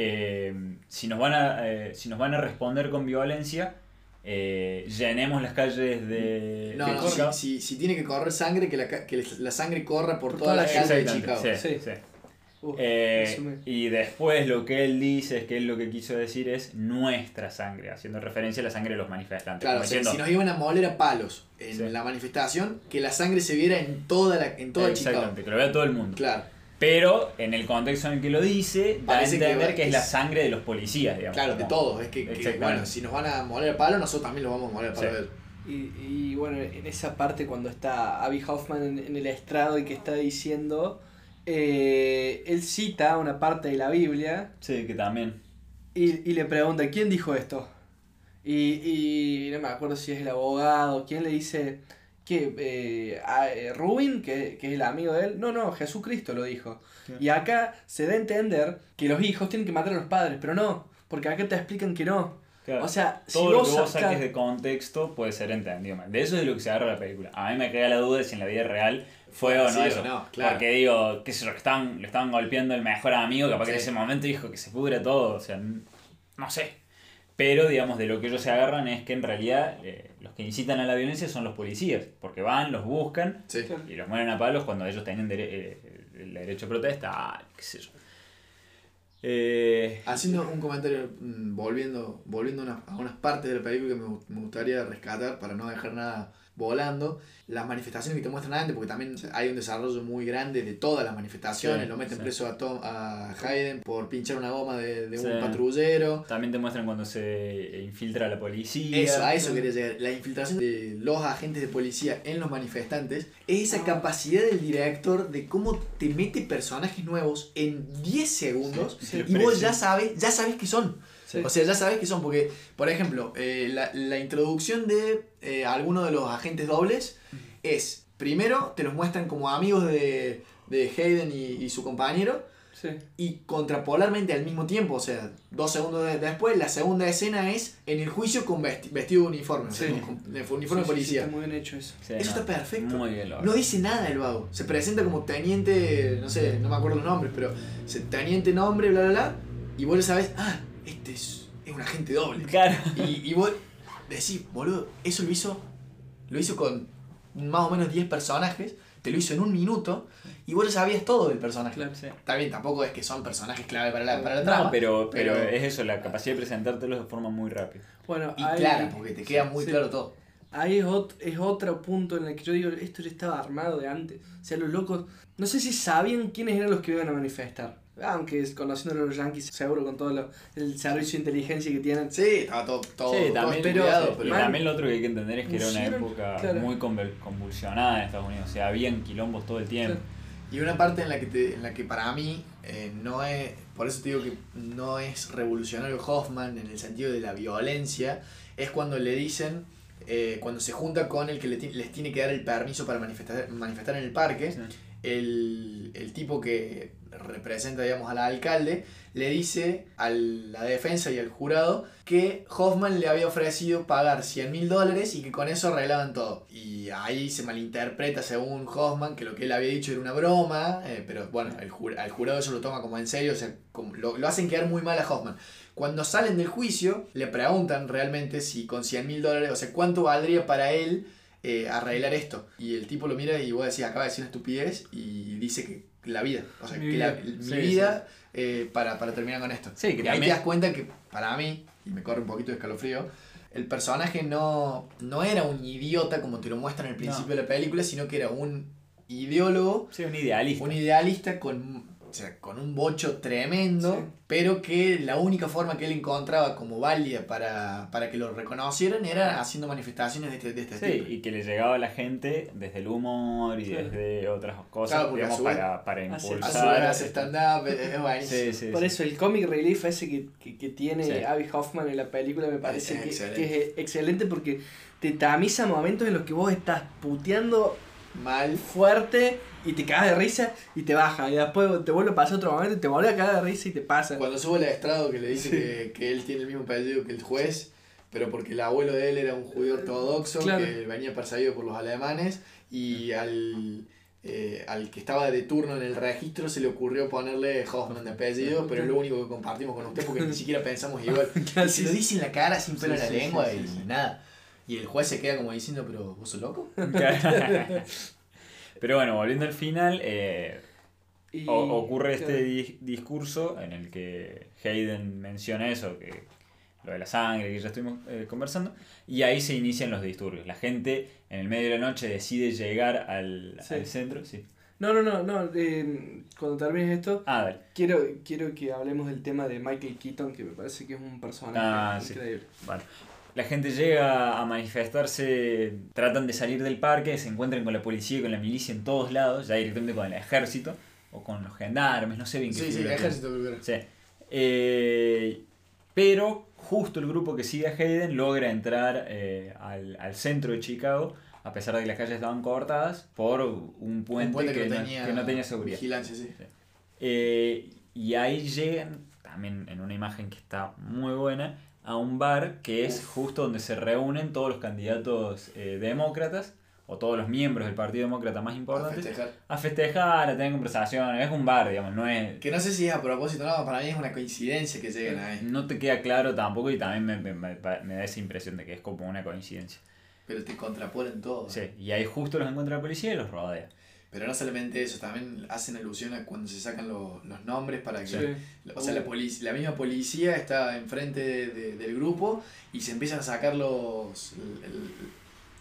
eh, si, nos van a, eh, si nos van a responder con violencia, eh, llenemos las calles de, No, de no, Chicago. si, si, si tiene que correr sangre, que la, ca- que la sangre corra por, Por toda toda la la calle de Chicago. sí, Sí. Uh, Eh, y después lo que él dice es que él lo que quiso decir es nuestra sangre, haciendo referencia a la sangre de los manifestantes. Claro, como o sea, diciendo- si nos iban a moler a palos en Sí. la manifestación, que la sangre se viera en toda la, en toda Chicago. Exactamente, que lo vea todo el mundo. Claro, Pero en el contexto en el que lo dice, da a Parece que entender que, es es- la sangre de los policías, digamos. claro, de todos. Es que, bueno, si nos van a moler a palos, nosotros también los vamos a moler a palos. Sí. Y, y bueno, en esa parte cuando está Abby Hoffman en, en el estrado y que está diciendo, eh, él cita una parte de la Biblia Sí, que también. y, y le pregunta, ¿quién dijo esto? Y, y no me acuerdo si es el abogado, ¿quién le dice que eh, a- eh, Rubin, que, que es el amigo de él? No, no, Jesucristo lo dijo. Sí. Y acá se da a entender que los hijos tienen que matar a los padres, pero no, porque acá te explican que no. Claro. O sea, si lo vos que vos sacás- saques de contexto puede ser entendido mal. De eso es de lo que se agarra la película. A mí me queda la duda de si en la vida real fue o no Sí o eso. no, claro. Porque digo, qué sé yo, que estaban, le estaban golpeando el mejor amigo, capaz que en Sí. ese momento dijo que se pudre todo. O sea, no sé. Pero, digamos, de lo que ellos se agarran es que en realidad eh, los que incitan a la violencia son los policías. Porque van, los buscan Sí. Y los mueren a palos cuando ellos tenían dere- eh, el derecho a protesta. qué sé yo. Eh, Haciendo un comentario, mm, volviendo, volviendo a unas, partes de la película que me gustaría rescatar para no dejar nada volando. Las manifestaciones que te muestran antes, porque también hay un desarrollo muy grande de todas las manifestaciones. Sí, lo meten sí. preso a, Tom, a Hayden por pinchar una goma de, de Sí. un patrullero. También te muestran cuando se infiltra la policía. Eso, a eso quería llegar. La infiltración de los agentes de policía en los manifestantes es esa Ah. capacidad del director de cómo te mete personajes nuevos en 10 segundos y vos ya sabes, ya sabes que son. Sí. O sea, ya sabes que son, porque, por ejemplo, eh, la, la introducción de eh, alguno de los agentes dobles es, primero, te los muestran como amigos de, de Hayden y, y su compañero, Sí. y contrapolarmente al mismo tiempo, o sea, dos segundos de- después, la segunda escena es en el juicio con vesti- vestido de uniforme, o sea, Sí. con- de uniforme Sí, de policía. está muy bien hecho eso. Sí, Eso está perfecto. Muy bien. No dice nada el vago. Se presenta como teniente, no sé, no me acuerdo los nombres, pero teniente nombre, bla, bla, bla. Y vos ya sabes, ah, este es, es un agente doble. Claro. Y, y vos decís, boludo, eso lo hizo, lo hizo con más o menos 10 personajes, te lo hizo en un minuto, y vos ya sabías todo del personaje. Claro. Sí. Está bien, tampoco es que son personajes clave para la, para la trama. No, pero, pero, pero- es eso, la capacidad de presentártelos de forma muy rápida. Bueno, Y ahí, clara, porque te queda muy sí. claro todo. ahí es, ot- es otro punto en el que yo digo, esto ya estaba armado de antes. O sea, los locos, no sé si sabían quiénes eran los que iban a manifestar. Aunque conociendo a los yankees, seguro con todo lo- el servicio de inteligencia que tienen. Sí, estaba todo, todo, sí, todo también, sí, pero y Man, también lo otro que hay que entender es que era una época claro. muy convul- convulsionada en Estados Unidos. O sea, habían quilombos todo el tiempo. Y una parte en la que, te- en la que para mí eh, no es, por eso te digo que no es revolucionario Hoffman en el sentido de la violencia, es cuando le dicen, eh, cuando se junta con el que les tiene que dar el permiso para manifestar, manifestar en el parque, Sí. El, el tipo que representa, digamos, al alcalde, le dice a la defensa y al jurado que Hoffman le había ofrecido pagar 100 mil dólares y que con eso arreglaban todo. Y ahí se malinterpreta según Hoffman que lo que él había dicho era una broma, eh, pero bueno, el, al jurado eso lo toma como en serio, o sea, lo, lo hacen quedar muy mal a Hoffman. Cuando salen del juicio, le preguntan realmente si con 100 mil dólares, o sea, cuánto valdría para él eh, arreglar esto. Y el tipo lo mira y vos decís, acaba de decir una estupidez y dice que la vida, o sea, Mi que la- vida. mi Sí, vida eh, para, para terminar con esto. Sí, que y ahí te das cuenta que para mí, y me corre un poquito de escalofrío, el personaje no, no era un idiota como te lo muestran al principio de la película, sino que era un ideólogo, Sí, un idealista. un idealista con, o sea, con un bocho tremendo, Sí. pero que la única forma que él encontraba como válida para, para que lo reconocieran era haciendo manifestaciones de este, de este Sí, tipo. y que le llegaba a la gente desde el humor y desde otras cosas, Claro, digamos, su para, para hace- A su vez impulsar. hace stand-up, es es buenísimo. Sí, sí, Por sí. eso el comic relief ese que, que, que tiene Sí. Abby Hoffman en la película me parece Es que, que es excelente porque te tamiza momentos en los que vos estás puteando Mal. fuerte y te cagas de risa y te baja. Y después te vuelve a pasar otro momento y te vuelve a cagar de risa y te pasa. Cuando sube al estrado que le dice que, que él tiene el mismo apellido que el juez, pero porque el abuelo de él era un judío ortodoxo Claro. que venía perseguido por los alemanes y al, eh, al que estaba de turno en el registro se le ocurrió ponerle Hoffman de apellido, pero es lo único que compartimos con usted porque ni siquiera pensamos igual. Claro, Y se sí, lo dice en la cara sin pelo Sí, en la lengua y nada. Y el juez se queda como diciendo, pero ¿vos sos loco? Pero bueno, volviendo al final, eh, Y- o- ocurre este claro. di- discurso en el que Hayden menciona eso, que lo de la sangre que ya estuvimos eh, conversando, y ahí se inician los disturbios. La gente en el medio de la noche decide llegar al, Sí. al centro. Sí. No, no, no, no. eh, cuando termines esto, Ah, quiero, quiero que hablemos del tema de Michael Keaton, que me parece que es un personaje Ah, sí. increíble. Bueno, la gente llega a manifestarse, tratan de salir del parque, se encuentran con la policía y con la milicia en todos lados, ya directamente con el ejército o con los gendarmes, no sé bien qué Sí, sí, el ejército era. Sí. Eh, pero justo el grupo que sigue a Hayden logra entrar eh, al, al centro de Chicago, a pesar de que las calles estaban cortadas, por un puente, Un puente que, no, que no tenía seguridad. Vigilancia, sí. Eh, y ahí llegan, también en una imagen que está muy buena, a un bar que es justo donde se reúnen todos los candidatos eh, demócratas o todos los miembros del Partido Demócrata más A importantes festejar. a festejar, a tener conversaciones. Es un bar, digamos, no es. Que no sé si es a propósito, no, para mí es una coincidencia que lleguen ahí. No te queda claro tampoco y también me, me- me- me da esa impresión de que es como una coincidencia. Pero te contraponen todo. Sí, y ahí justo los encuentra la policía y los rodea. Pero no solamente eso, también hacen alusión a cuando se sacan los, los nombres para que... Sí. O sea, la, la misma policía está enfrente de- de- del grupo y se empiezan a sacar los... el- el-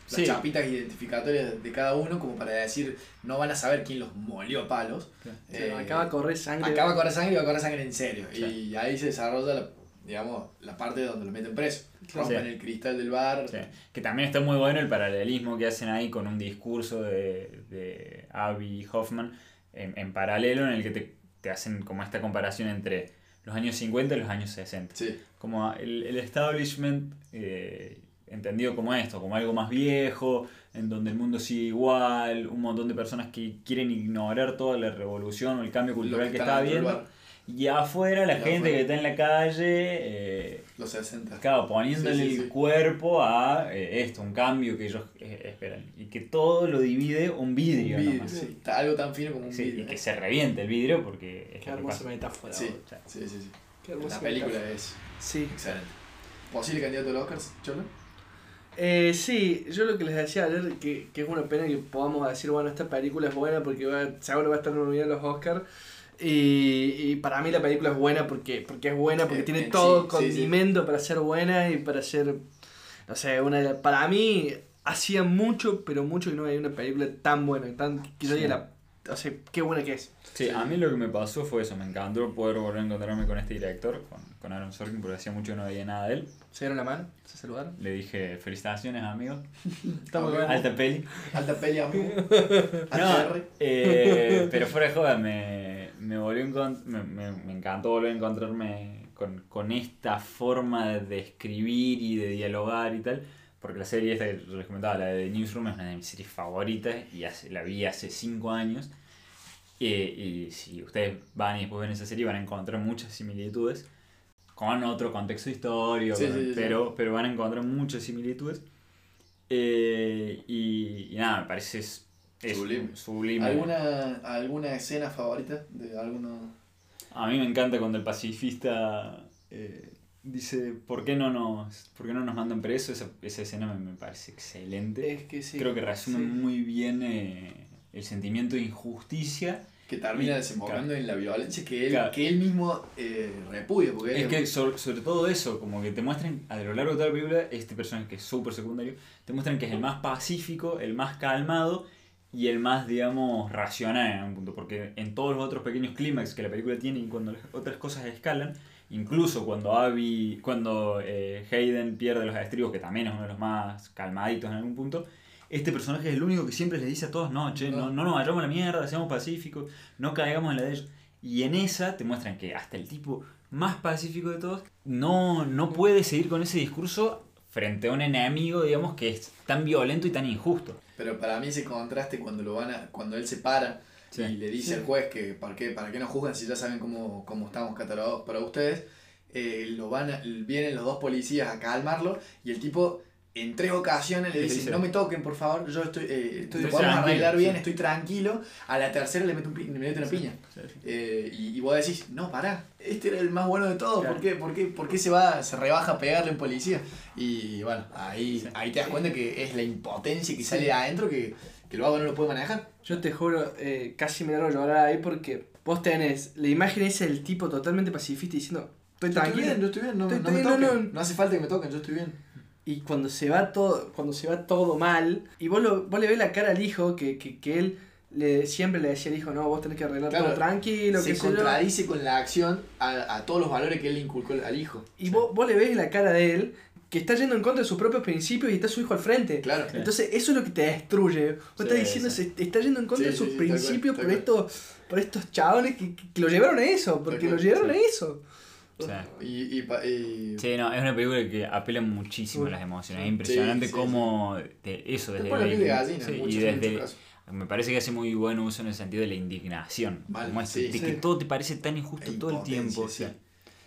las Sí. chapitas identificatorias de cada uno, como para decir, no van a saber quién los molió a palos. Se Eh, acaba de correr sangre. acaba a correr sangre y va a correr sangre en serio. Sí. Y ahí se desarrolla, la, digamos, la parte donde lo meten preso. Rompen Sí. el cristal del bar. Sí, Que también está muy bueno el paralelismo que hacen ahí con un discurso de, de Abby Hoffman en, en paralelo en el que te, te hacen como esta comparación entre los años 50 y los años 60. Sí, Como el, el establishment eh, entendido como esto, como algo más viejo, en donde el mundo sigue igual, un montón de personas que quieren ignorar toda la revolución o el cambio Lo cultural que, está habiendo. Y afuera la Y gente afuera. que está en la calle... eh, los 60. Claro, poniéndole Sí, sí, el sí. cuerpo a eh, esto, un cambio que ellos eh, esperan. Y que todo lo divide un vidrio. Un vidrio, nomás. sí. Está algo tan fino como un Sí, vidrio. y que se reviente el vidrio porque es Qué hermosa metáfora. Sí, sí, sí, sí. Qué hermosa La película metáfora. es Sí. excelente. ¿Posible candidato al Oscar, Cholo? Eh, sí, yo lo que les decía ayer, que, que es una pena que podamos decir, bueno, esta película es buena porque va, seguro va a estar nominada a los Oscars. Y, y para mí la película es buena porque, porque es buena, porque Eh, tiene eh, todo sí, sí, sí. condimento para ser buena y para ser, no sé, una de la- para mí hacía mucho, pero mucho que no había una película tan buena, tan, que yo diga, la, o sea, qué buena que es. Sí, a mí lo que me pasó fue eso, me encantó poder volver a encontrarme con este director, con, con Aaron Sorkin, porque hacía mucho que no veía nada de él. Se dieron la mano, se saludaron. Le dije, felicitaciones amigos, Está muy Amigo. bueno. alta peli. Alta peli, amigo. No, eh, pero fuera de joda, me, me, volvió me, me- me encantó volver a encontrarme con, con esta forma de escribir y de dialogar y tal. Porque la serie esta que les comentaba, la de Newsroom, es una de mis series favoritas y hace- la vi hace 5 años. Eh, y si ustedes van y después ven esa serie van a encontrar muchas similitudes con otro contexto histórico, Sí, pero, pero van a encontrar muchas similitudes. Eh, y, y nada, me parece es, es Sublime. sublime. ¿Alguna, ¿Alguna escena favorita de alguno? A mí me encanta cuando el pacifista eh, dice, ¿por qué no nos, por qué no nos mandan presos? Esa, esa escena me, me parece excelente. Es que sí. Creo que resume sí. muy bien eh, el sentimiento de injusticia. Que termina desembocando en la violencia que él, Claro. que él mismo eh, repudia. Porque Es él- que sobre, sobre todo eso, como que te muestran a lo largo de toda la película, este personaje que es súper secundario, te muestran que es el más pacífico, el más calmado y el más, digamos, racional en un punto. Porque en todos los otros pequeños clímax que la película tiene y cuando las otras cosas escalan, incluso cuando Abby, cuando eh, Hayden pierde los estribos, que también es uno de los más calmaditos en algún punto, este personaje es el único que siempre les dice a todos, no, che, no, No. no nos vayamos a la mierda, seamos pacíficos, no caigamos en la de ellos. Y en esa te muestran que hasta el tipo más pacífico de todos no, no puede seguir con ese discurso frente a un enemigo, digamos, que es tan violento y tan injusto. Pero para mí ese contraste cuando lo van a, cuando él se para Sí. y le dice Sí. al juez que para qué, para qué nos juzgan si ya saben cómo, cómo estamos catalogados para ustedes, eh, lo van a- vienen los dos policías a calmarlo y el tipo en tres ocasiones le Le dice, dice- no me toquen por favor, yo estoy, eh, Estoy lo podemos tranquilo, arreglar bien, sí. estoy tranquilo, a la tercera le mete, un le una piña. Eh, y, y vos decís, no, pará, este era el más bueno de todos, Claro. ¿por, qué, por, qué, por qué se va, se rebaja a pegarle un policía? Y bueno, ahí, Sí. ahí te das cuenta que es la impotencia que sale de adentro que, que el vago no lo puede manejar. Yo te juro, eh, casi me largo a llorar ahí porque vos tenés la imagen esa del tipo totalmente pacifista diciendo, estoy Yo estoy tranquilo. bien, yo estoy bien, no, Estoy- no me estoy- no, toquen. no. No hace falta que me toquen, yo estoy bien. Y cuando se va todo, cuando se va todo mal, y vos, lo, vos le ves la cara al hijo, que, que, que él le, siempre le decía al hijo, no, vos tenés que arreglar Claro, todo tranquilo, se que sé yo. contradice con la acción a, a todos los valores que él le inculcó al hijo. Y vos, vos le ves la cara de él, que está yendo en contra de sus propios principios y está su hijo al frente. Claro. Entonces eso es lo que te destruye. Vos Sí, estás diciendo, sí. se está yendo en contra Sí, de sus principios por, estos, por estos chabones que, que- lo llevaron a eso, porque lo llevaron sí. a eso. O sea, Y, y, pa- y- Sí, no, es una película que apela muchísimo a las emociones. Es impresionante sí, cómo de eso, te desde piel de gallina, sí, y desde, casos. me parece que hace muy buen uso en el sentido de la indignación. Mal, como eso, sí, de sí. que todo te parece tan injusto E todo el tiempo. sí. sí.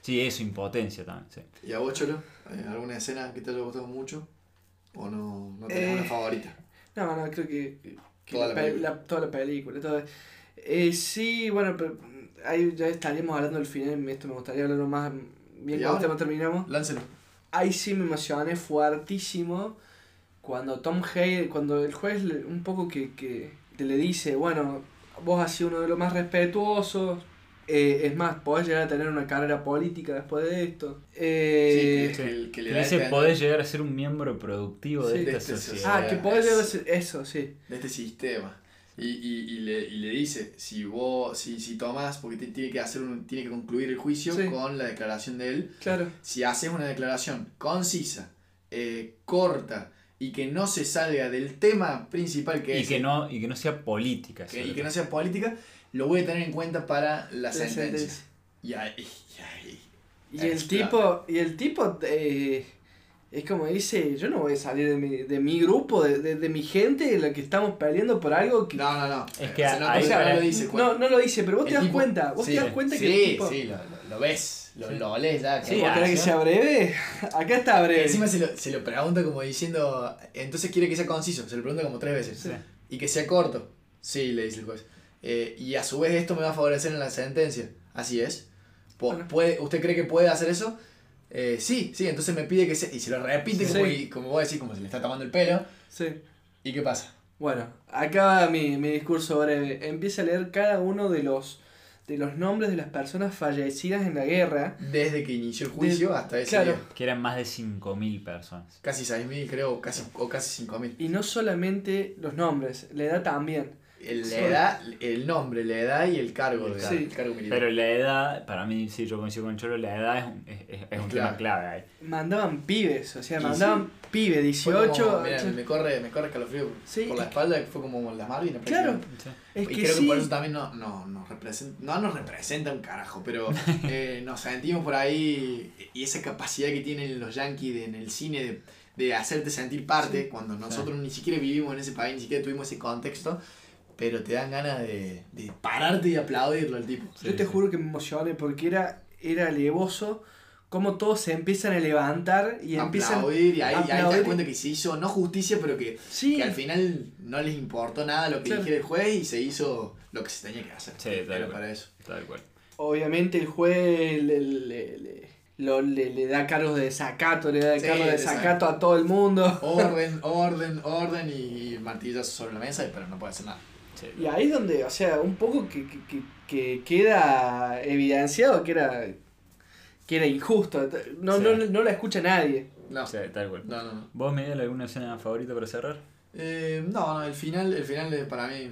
Sí, eso, impotencia también. Sí. ¿Y a vos, Cholo? Eh, ¿Alguna escena que te haya gustado mucho? ¿O no, no tenés Eh, una favorita? No, no, creo que, que Toda la la pe- película. la- toda la película. toda- Eh, sí, bueno, pero ahí ya estaríamos hablando del final. Esto me gustaría hablarlo más bien ¿Y cuando tema terminamos. Láncelo. Ahí sí me emocioné fuertísimo cuando Tom Hay, cuando el juez le- un poco que, que te le dice, bueno, vos has sido uno de los más respetuosos, Eh, es más, podés llegar a tener una carrera política después de esto. Eh, Sí, que, que- que le dice este- podés llegar a ser un miembro productivo de esta de esta sociedad. ah, que podés llegar a ser eso, sí. de este sistema. Y, y, y, le, y le dice, si vos, si, si tomás, porque te- tiene que hacer un, tiene que concluir el juicio Sí. con la declaración de él, Claro. si haces una declaración concisa, eh, corta y que no se salga del tema principal que y es que no y que no sea política. que- y que no sea política, lo voy a tener en cuenta para la, La sentencia. sentencia. Y ahí, y ahí. Y el tipo, y el tipo eh, es como dice, yo no voy a salir de mi, de mi grupo, de, de, de mi gente, en la que estamos peleando por algo que... No, no, no. Es O que sea, no, ahí- o sea, no lo dice. no, no lo dice, pero vos te das tipo- cuenta, vos sí, te das cuenta sí, que el tipo... Sí, lo, lo- lo ves, lo, Sí. lo olés ya. Sí, ¿Vos querés que sea breve? Acá está Que breve. encima se lo, se lo pregunta como diciendo, entonces quiere que sea conciso, se lo pregunta como tres veces. Sí. Y que sea corto. Sí, le dice el juez. Eh, y a su vez esto me va a favorecer en la sentencia. Así es. Bueno. ¿puede, ¿Usted cree que puede hacer eso? Eh, sí, sí, entonces me pide que sea... Y se lo repite Sí. como, y- como vos decís, como se le está tomando el pelo. Sí. ¿Y qué pasa? Bueno, acá va mi, mi discurso breve. Empieza a leer cada uno de los, de los nombres de las personas fallecidas en la guerra. Desde que inició el juicio De- hasta ese claro. día. Que eran más de 5.000 personas. Casi 6.000 creo, casi, o casi 5.000. Y no solamente los nombres, la edad también. El, Sí. la edad, el nombre, la edad y el cargo, de, Sí. el cargo militar. Pero la edad, para mí, sí, yo coincido con Cholo, la edad es un, es, es- un Claro. tema clave ahí. Mandaban pibes, o sea, mandaban pibes, Fue como, 18. mira, me corre, me corre escalofrío Sí, por la es- espalda, fue como las Malvinas. Claro. Es y que creo sí. que por eso también no, no, nos representa, no nos representa un carajo, pero eh, nos sentimos por ahí y esa capacidad que tienen los yankees de- en el cine de, de hacerte sentir parte, cuando nosotros ni siquiera vivimos en ese país, ni siquiera tuvimos ese contexto, pero te dan ganas de, de pararte y aplaudirlo al tipo. Yo te juro que me emocioné porque era, era alevoso cómo todos se empiezan a levantar y empiezan aplaudir y ahí, y ahí te das aplaudir. cuenta que se hizo no justicia pero que, Sí, que al final no les importó nada lo que Claro. dijera el juez y se hizo lo que se tenía que hacer Sí, Era tal cual. para eso Tal cual. obviamente el juez le, le- le- lo- le- le da cargos de desacato, le da Sí, cargos de desacato. desacato a todo el mundo. orden orden orden y martillazo sobre la mesa pero no puede hacer nada Sí. Y ahí es donde, o sea, un poco que, que, que- que queda evidenciado que era que era injusto. No, Sí. no, no la escucha nadie. no Sí, tal cual. no no no ¿Vos, Miguel, alguna escena favorita para cerrar? Eh, no, no, el final, el final para mí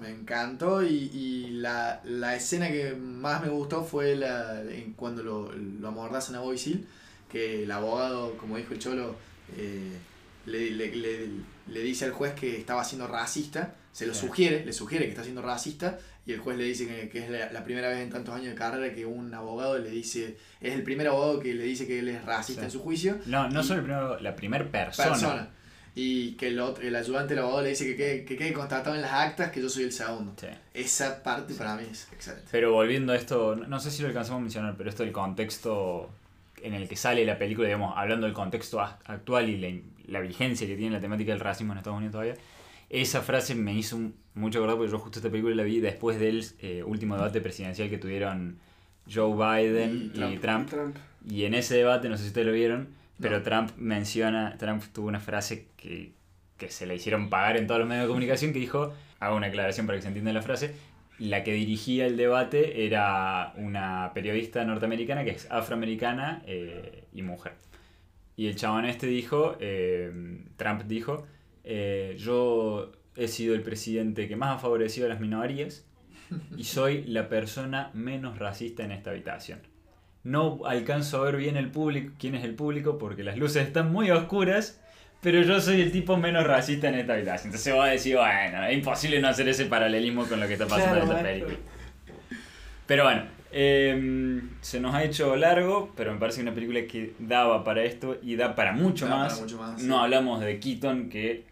me encantó y, y la, la escena que más me gustó fue la en cuando lo, lo amordazan a Seale, que el abogado, como dijo el Cholo, eh, le, le, le, le dice al juez que estaba siendo racista, se lo sugiere, le sugiere que está siendo racista y el juez le dice que, que es la, la primera vez en tantos años de carrera que un abogado le dice, es el primer abogado que le dice que él es racista en su juicio No, no solo el primero, la primera persona. persona. Y que el, otro, el ayudante del abogado le dice que quede, que quede constatado en las actas que yo soy el segundo. Esa parte para mí es excelente. Pero volviendo a esto, no- sé si lo alcanzamos a mencionar, pero esto del contexto en el que sale la película, digamos, hablando del contexto actual y la, la vigencia que tiene la temática del racismo en Estados Unidos todavía, esa frase me hizo mucho acordar porque yo justo esta película la vi después del eh, último debate presidencial que tuvieron Joe Biden Y y Trump. Trump. Y en ese debate, no sé si ustedes lo vieron, pero No. Trump menciona, Trump tuvo una frase que, que se le hicieron pagar en todos los medios de comunicación que dijo, hago una aclaración para que se entienda la frase, la que dirigía el debate era una periodista norteamericana que es afroamericana eh, y mujer. Y el chabón este dijo, eh, Trump dijo, eh, yo he sido el presidente que más ha favorecido a las minorías y soy la persona menos racista en esta habitación. No alcanzo a ver bien el público, quién es el público, porque las luces están muy oscuras, pero yo soy el tipo menos racista en esta habitación. Entonces va a decir, bueno, es imposible no hacer ese paralelismo con lo que está pasando Claro, en esta película. Pero bueno, eh, se nos ha hecho largo, pero me parece una película que daba para esto y da para mucho, Da para más. mucho más, No sí. hablamos de Keaton, que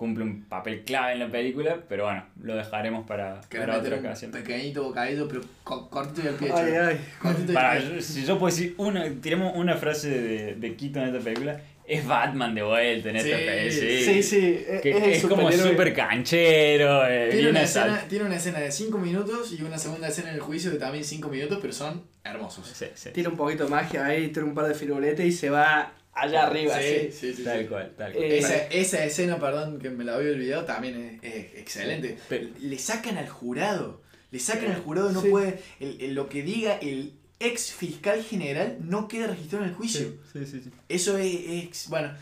cumple un papel clave en la película, pero bueno, lo dejaremos para, para otra un ocasión. pequeñito bocadito, pero co- cortito y al pie. Ay, ay. Cortito y Para, al pie. yo- si yo puedo decir una, tiremos una frase de, de Keaton en esta película, es Batman de vuelta en esta Sí, película. Sí, sí, es, Que es el es como súper canchero, eh, Tiene una, escena, tiene una escena de 5 minutos y una segunda escena en el juicio de también 5 minutos, pero son hermosos. Sí, sí. Tira un poquito de magia ahí, tira un par de firuletes y se va allá arriba. sí, sí. sí, sí, Tal sí. cual, tal cual. Eh, Esa, esa escena, perdón, que me la había olvidado, también es, es excelente. Pero- Le sacan al jurado. Le sacan al jurado, no Sí. puede. el- el- lo que diga el ex fiscal general no queda registrado en el juicio. Sí, sí, sí. Eso es, es- Bueno,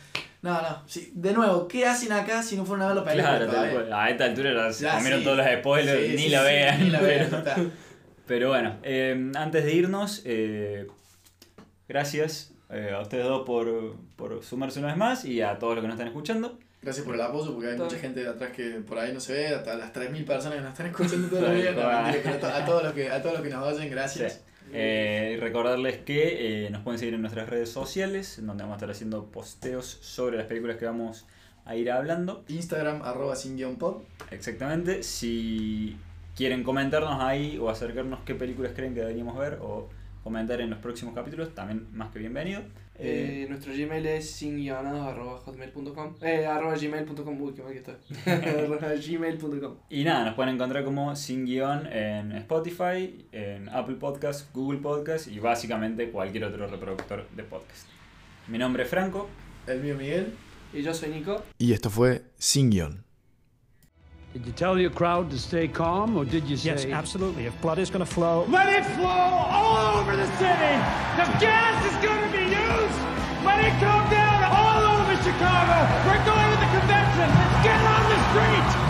no, no. sí. De nuevo, ¿qué hacen acá si no fueron a ver la película? Claro, tal todavía? cual. a esta altura ya se Ya, comieron sí. todos los spoilers, Sí, ni sí, la sí, vean. Ni la vean, pero-. Pero bueno, eh, antes de irnos, eh, gracias eh, a ustedes dos por, por sumarse una vez más y a todos los que nos están escuchando. Gracias por el apoyo, porque hay Todo. mucha gente de atrás que por ahí no se ve, hasta las 3.000 personas que nos están escuchando días. No, a, to- a todos los que, a todos los que nos oyen, gracias. Sí. Eh, y recordarles que eh, nos pueden seguir en nuestras redes sociales, donde vamos a estar haciendo posteos sobre las películas que vamos a ir hablando. Instagram, arroba sin guion pod. Exactamente. Si quieren comentarnos ahí o acercarnos qué películas creen que deberíamos ver o comentar en los próximos capítulos, también más que bienvenido. Eh, Eh, nuestro Gmail es sin-hotmail.com eh, arroba gmail.com uy qué mal que está arroba gmail.com Y nada, nos pueden encontrar como Sin Guión en Spotify, en Apple Podcast, Google Podcast y básicamente cualquier otro reproductor de podcast. Mi nombre es Franco. El mío Miguel. y yo soy Nico Y esto fue Sin Guión. Did you tell your crowd to stay calm, or did you say? Yes, absolutely. If blood is going to flow, let it flow all over the city. The gas is going to be used, let it come down all over Chicago. We're going to the convention. Get on the street.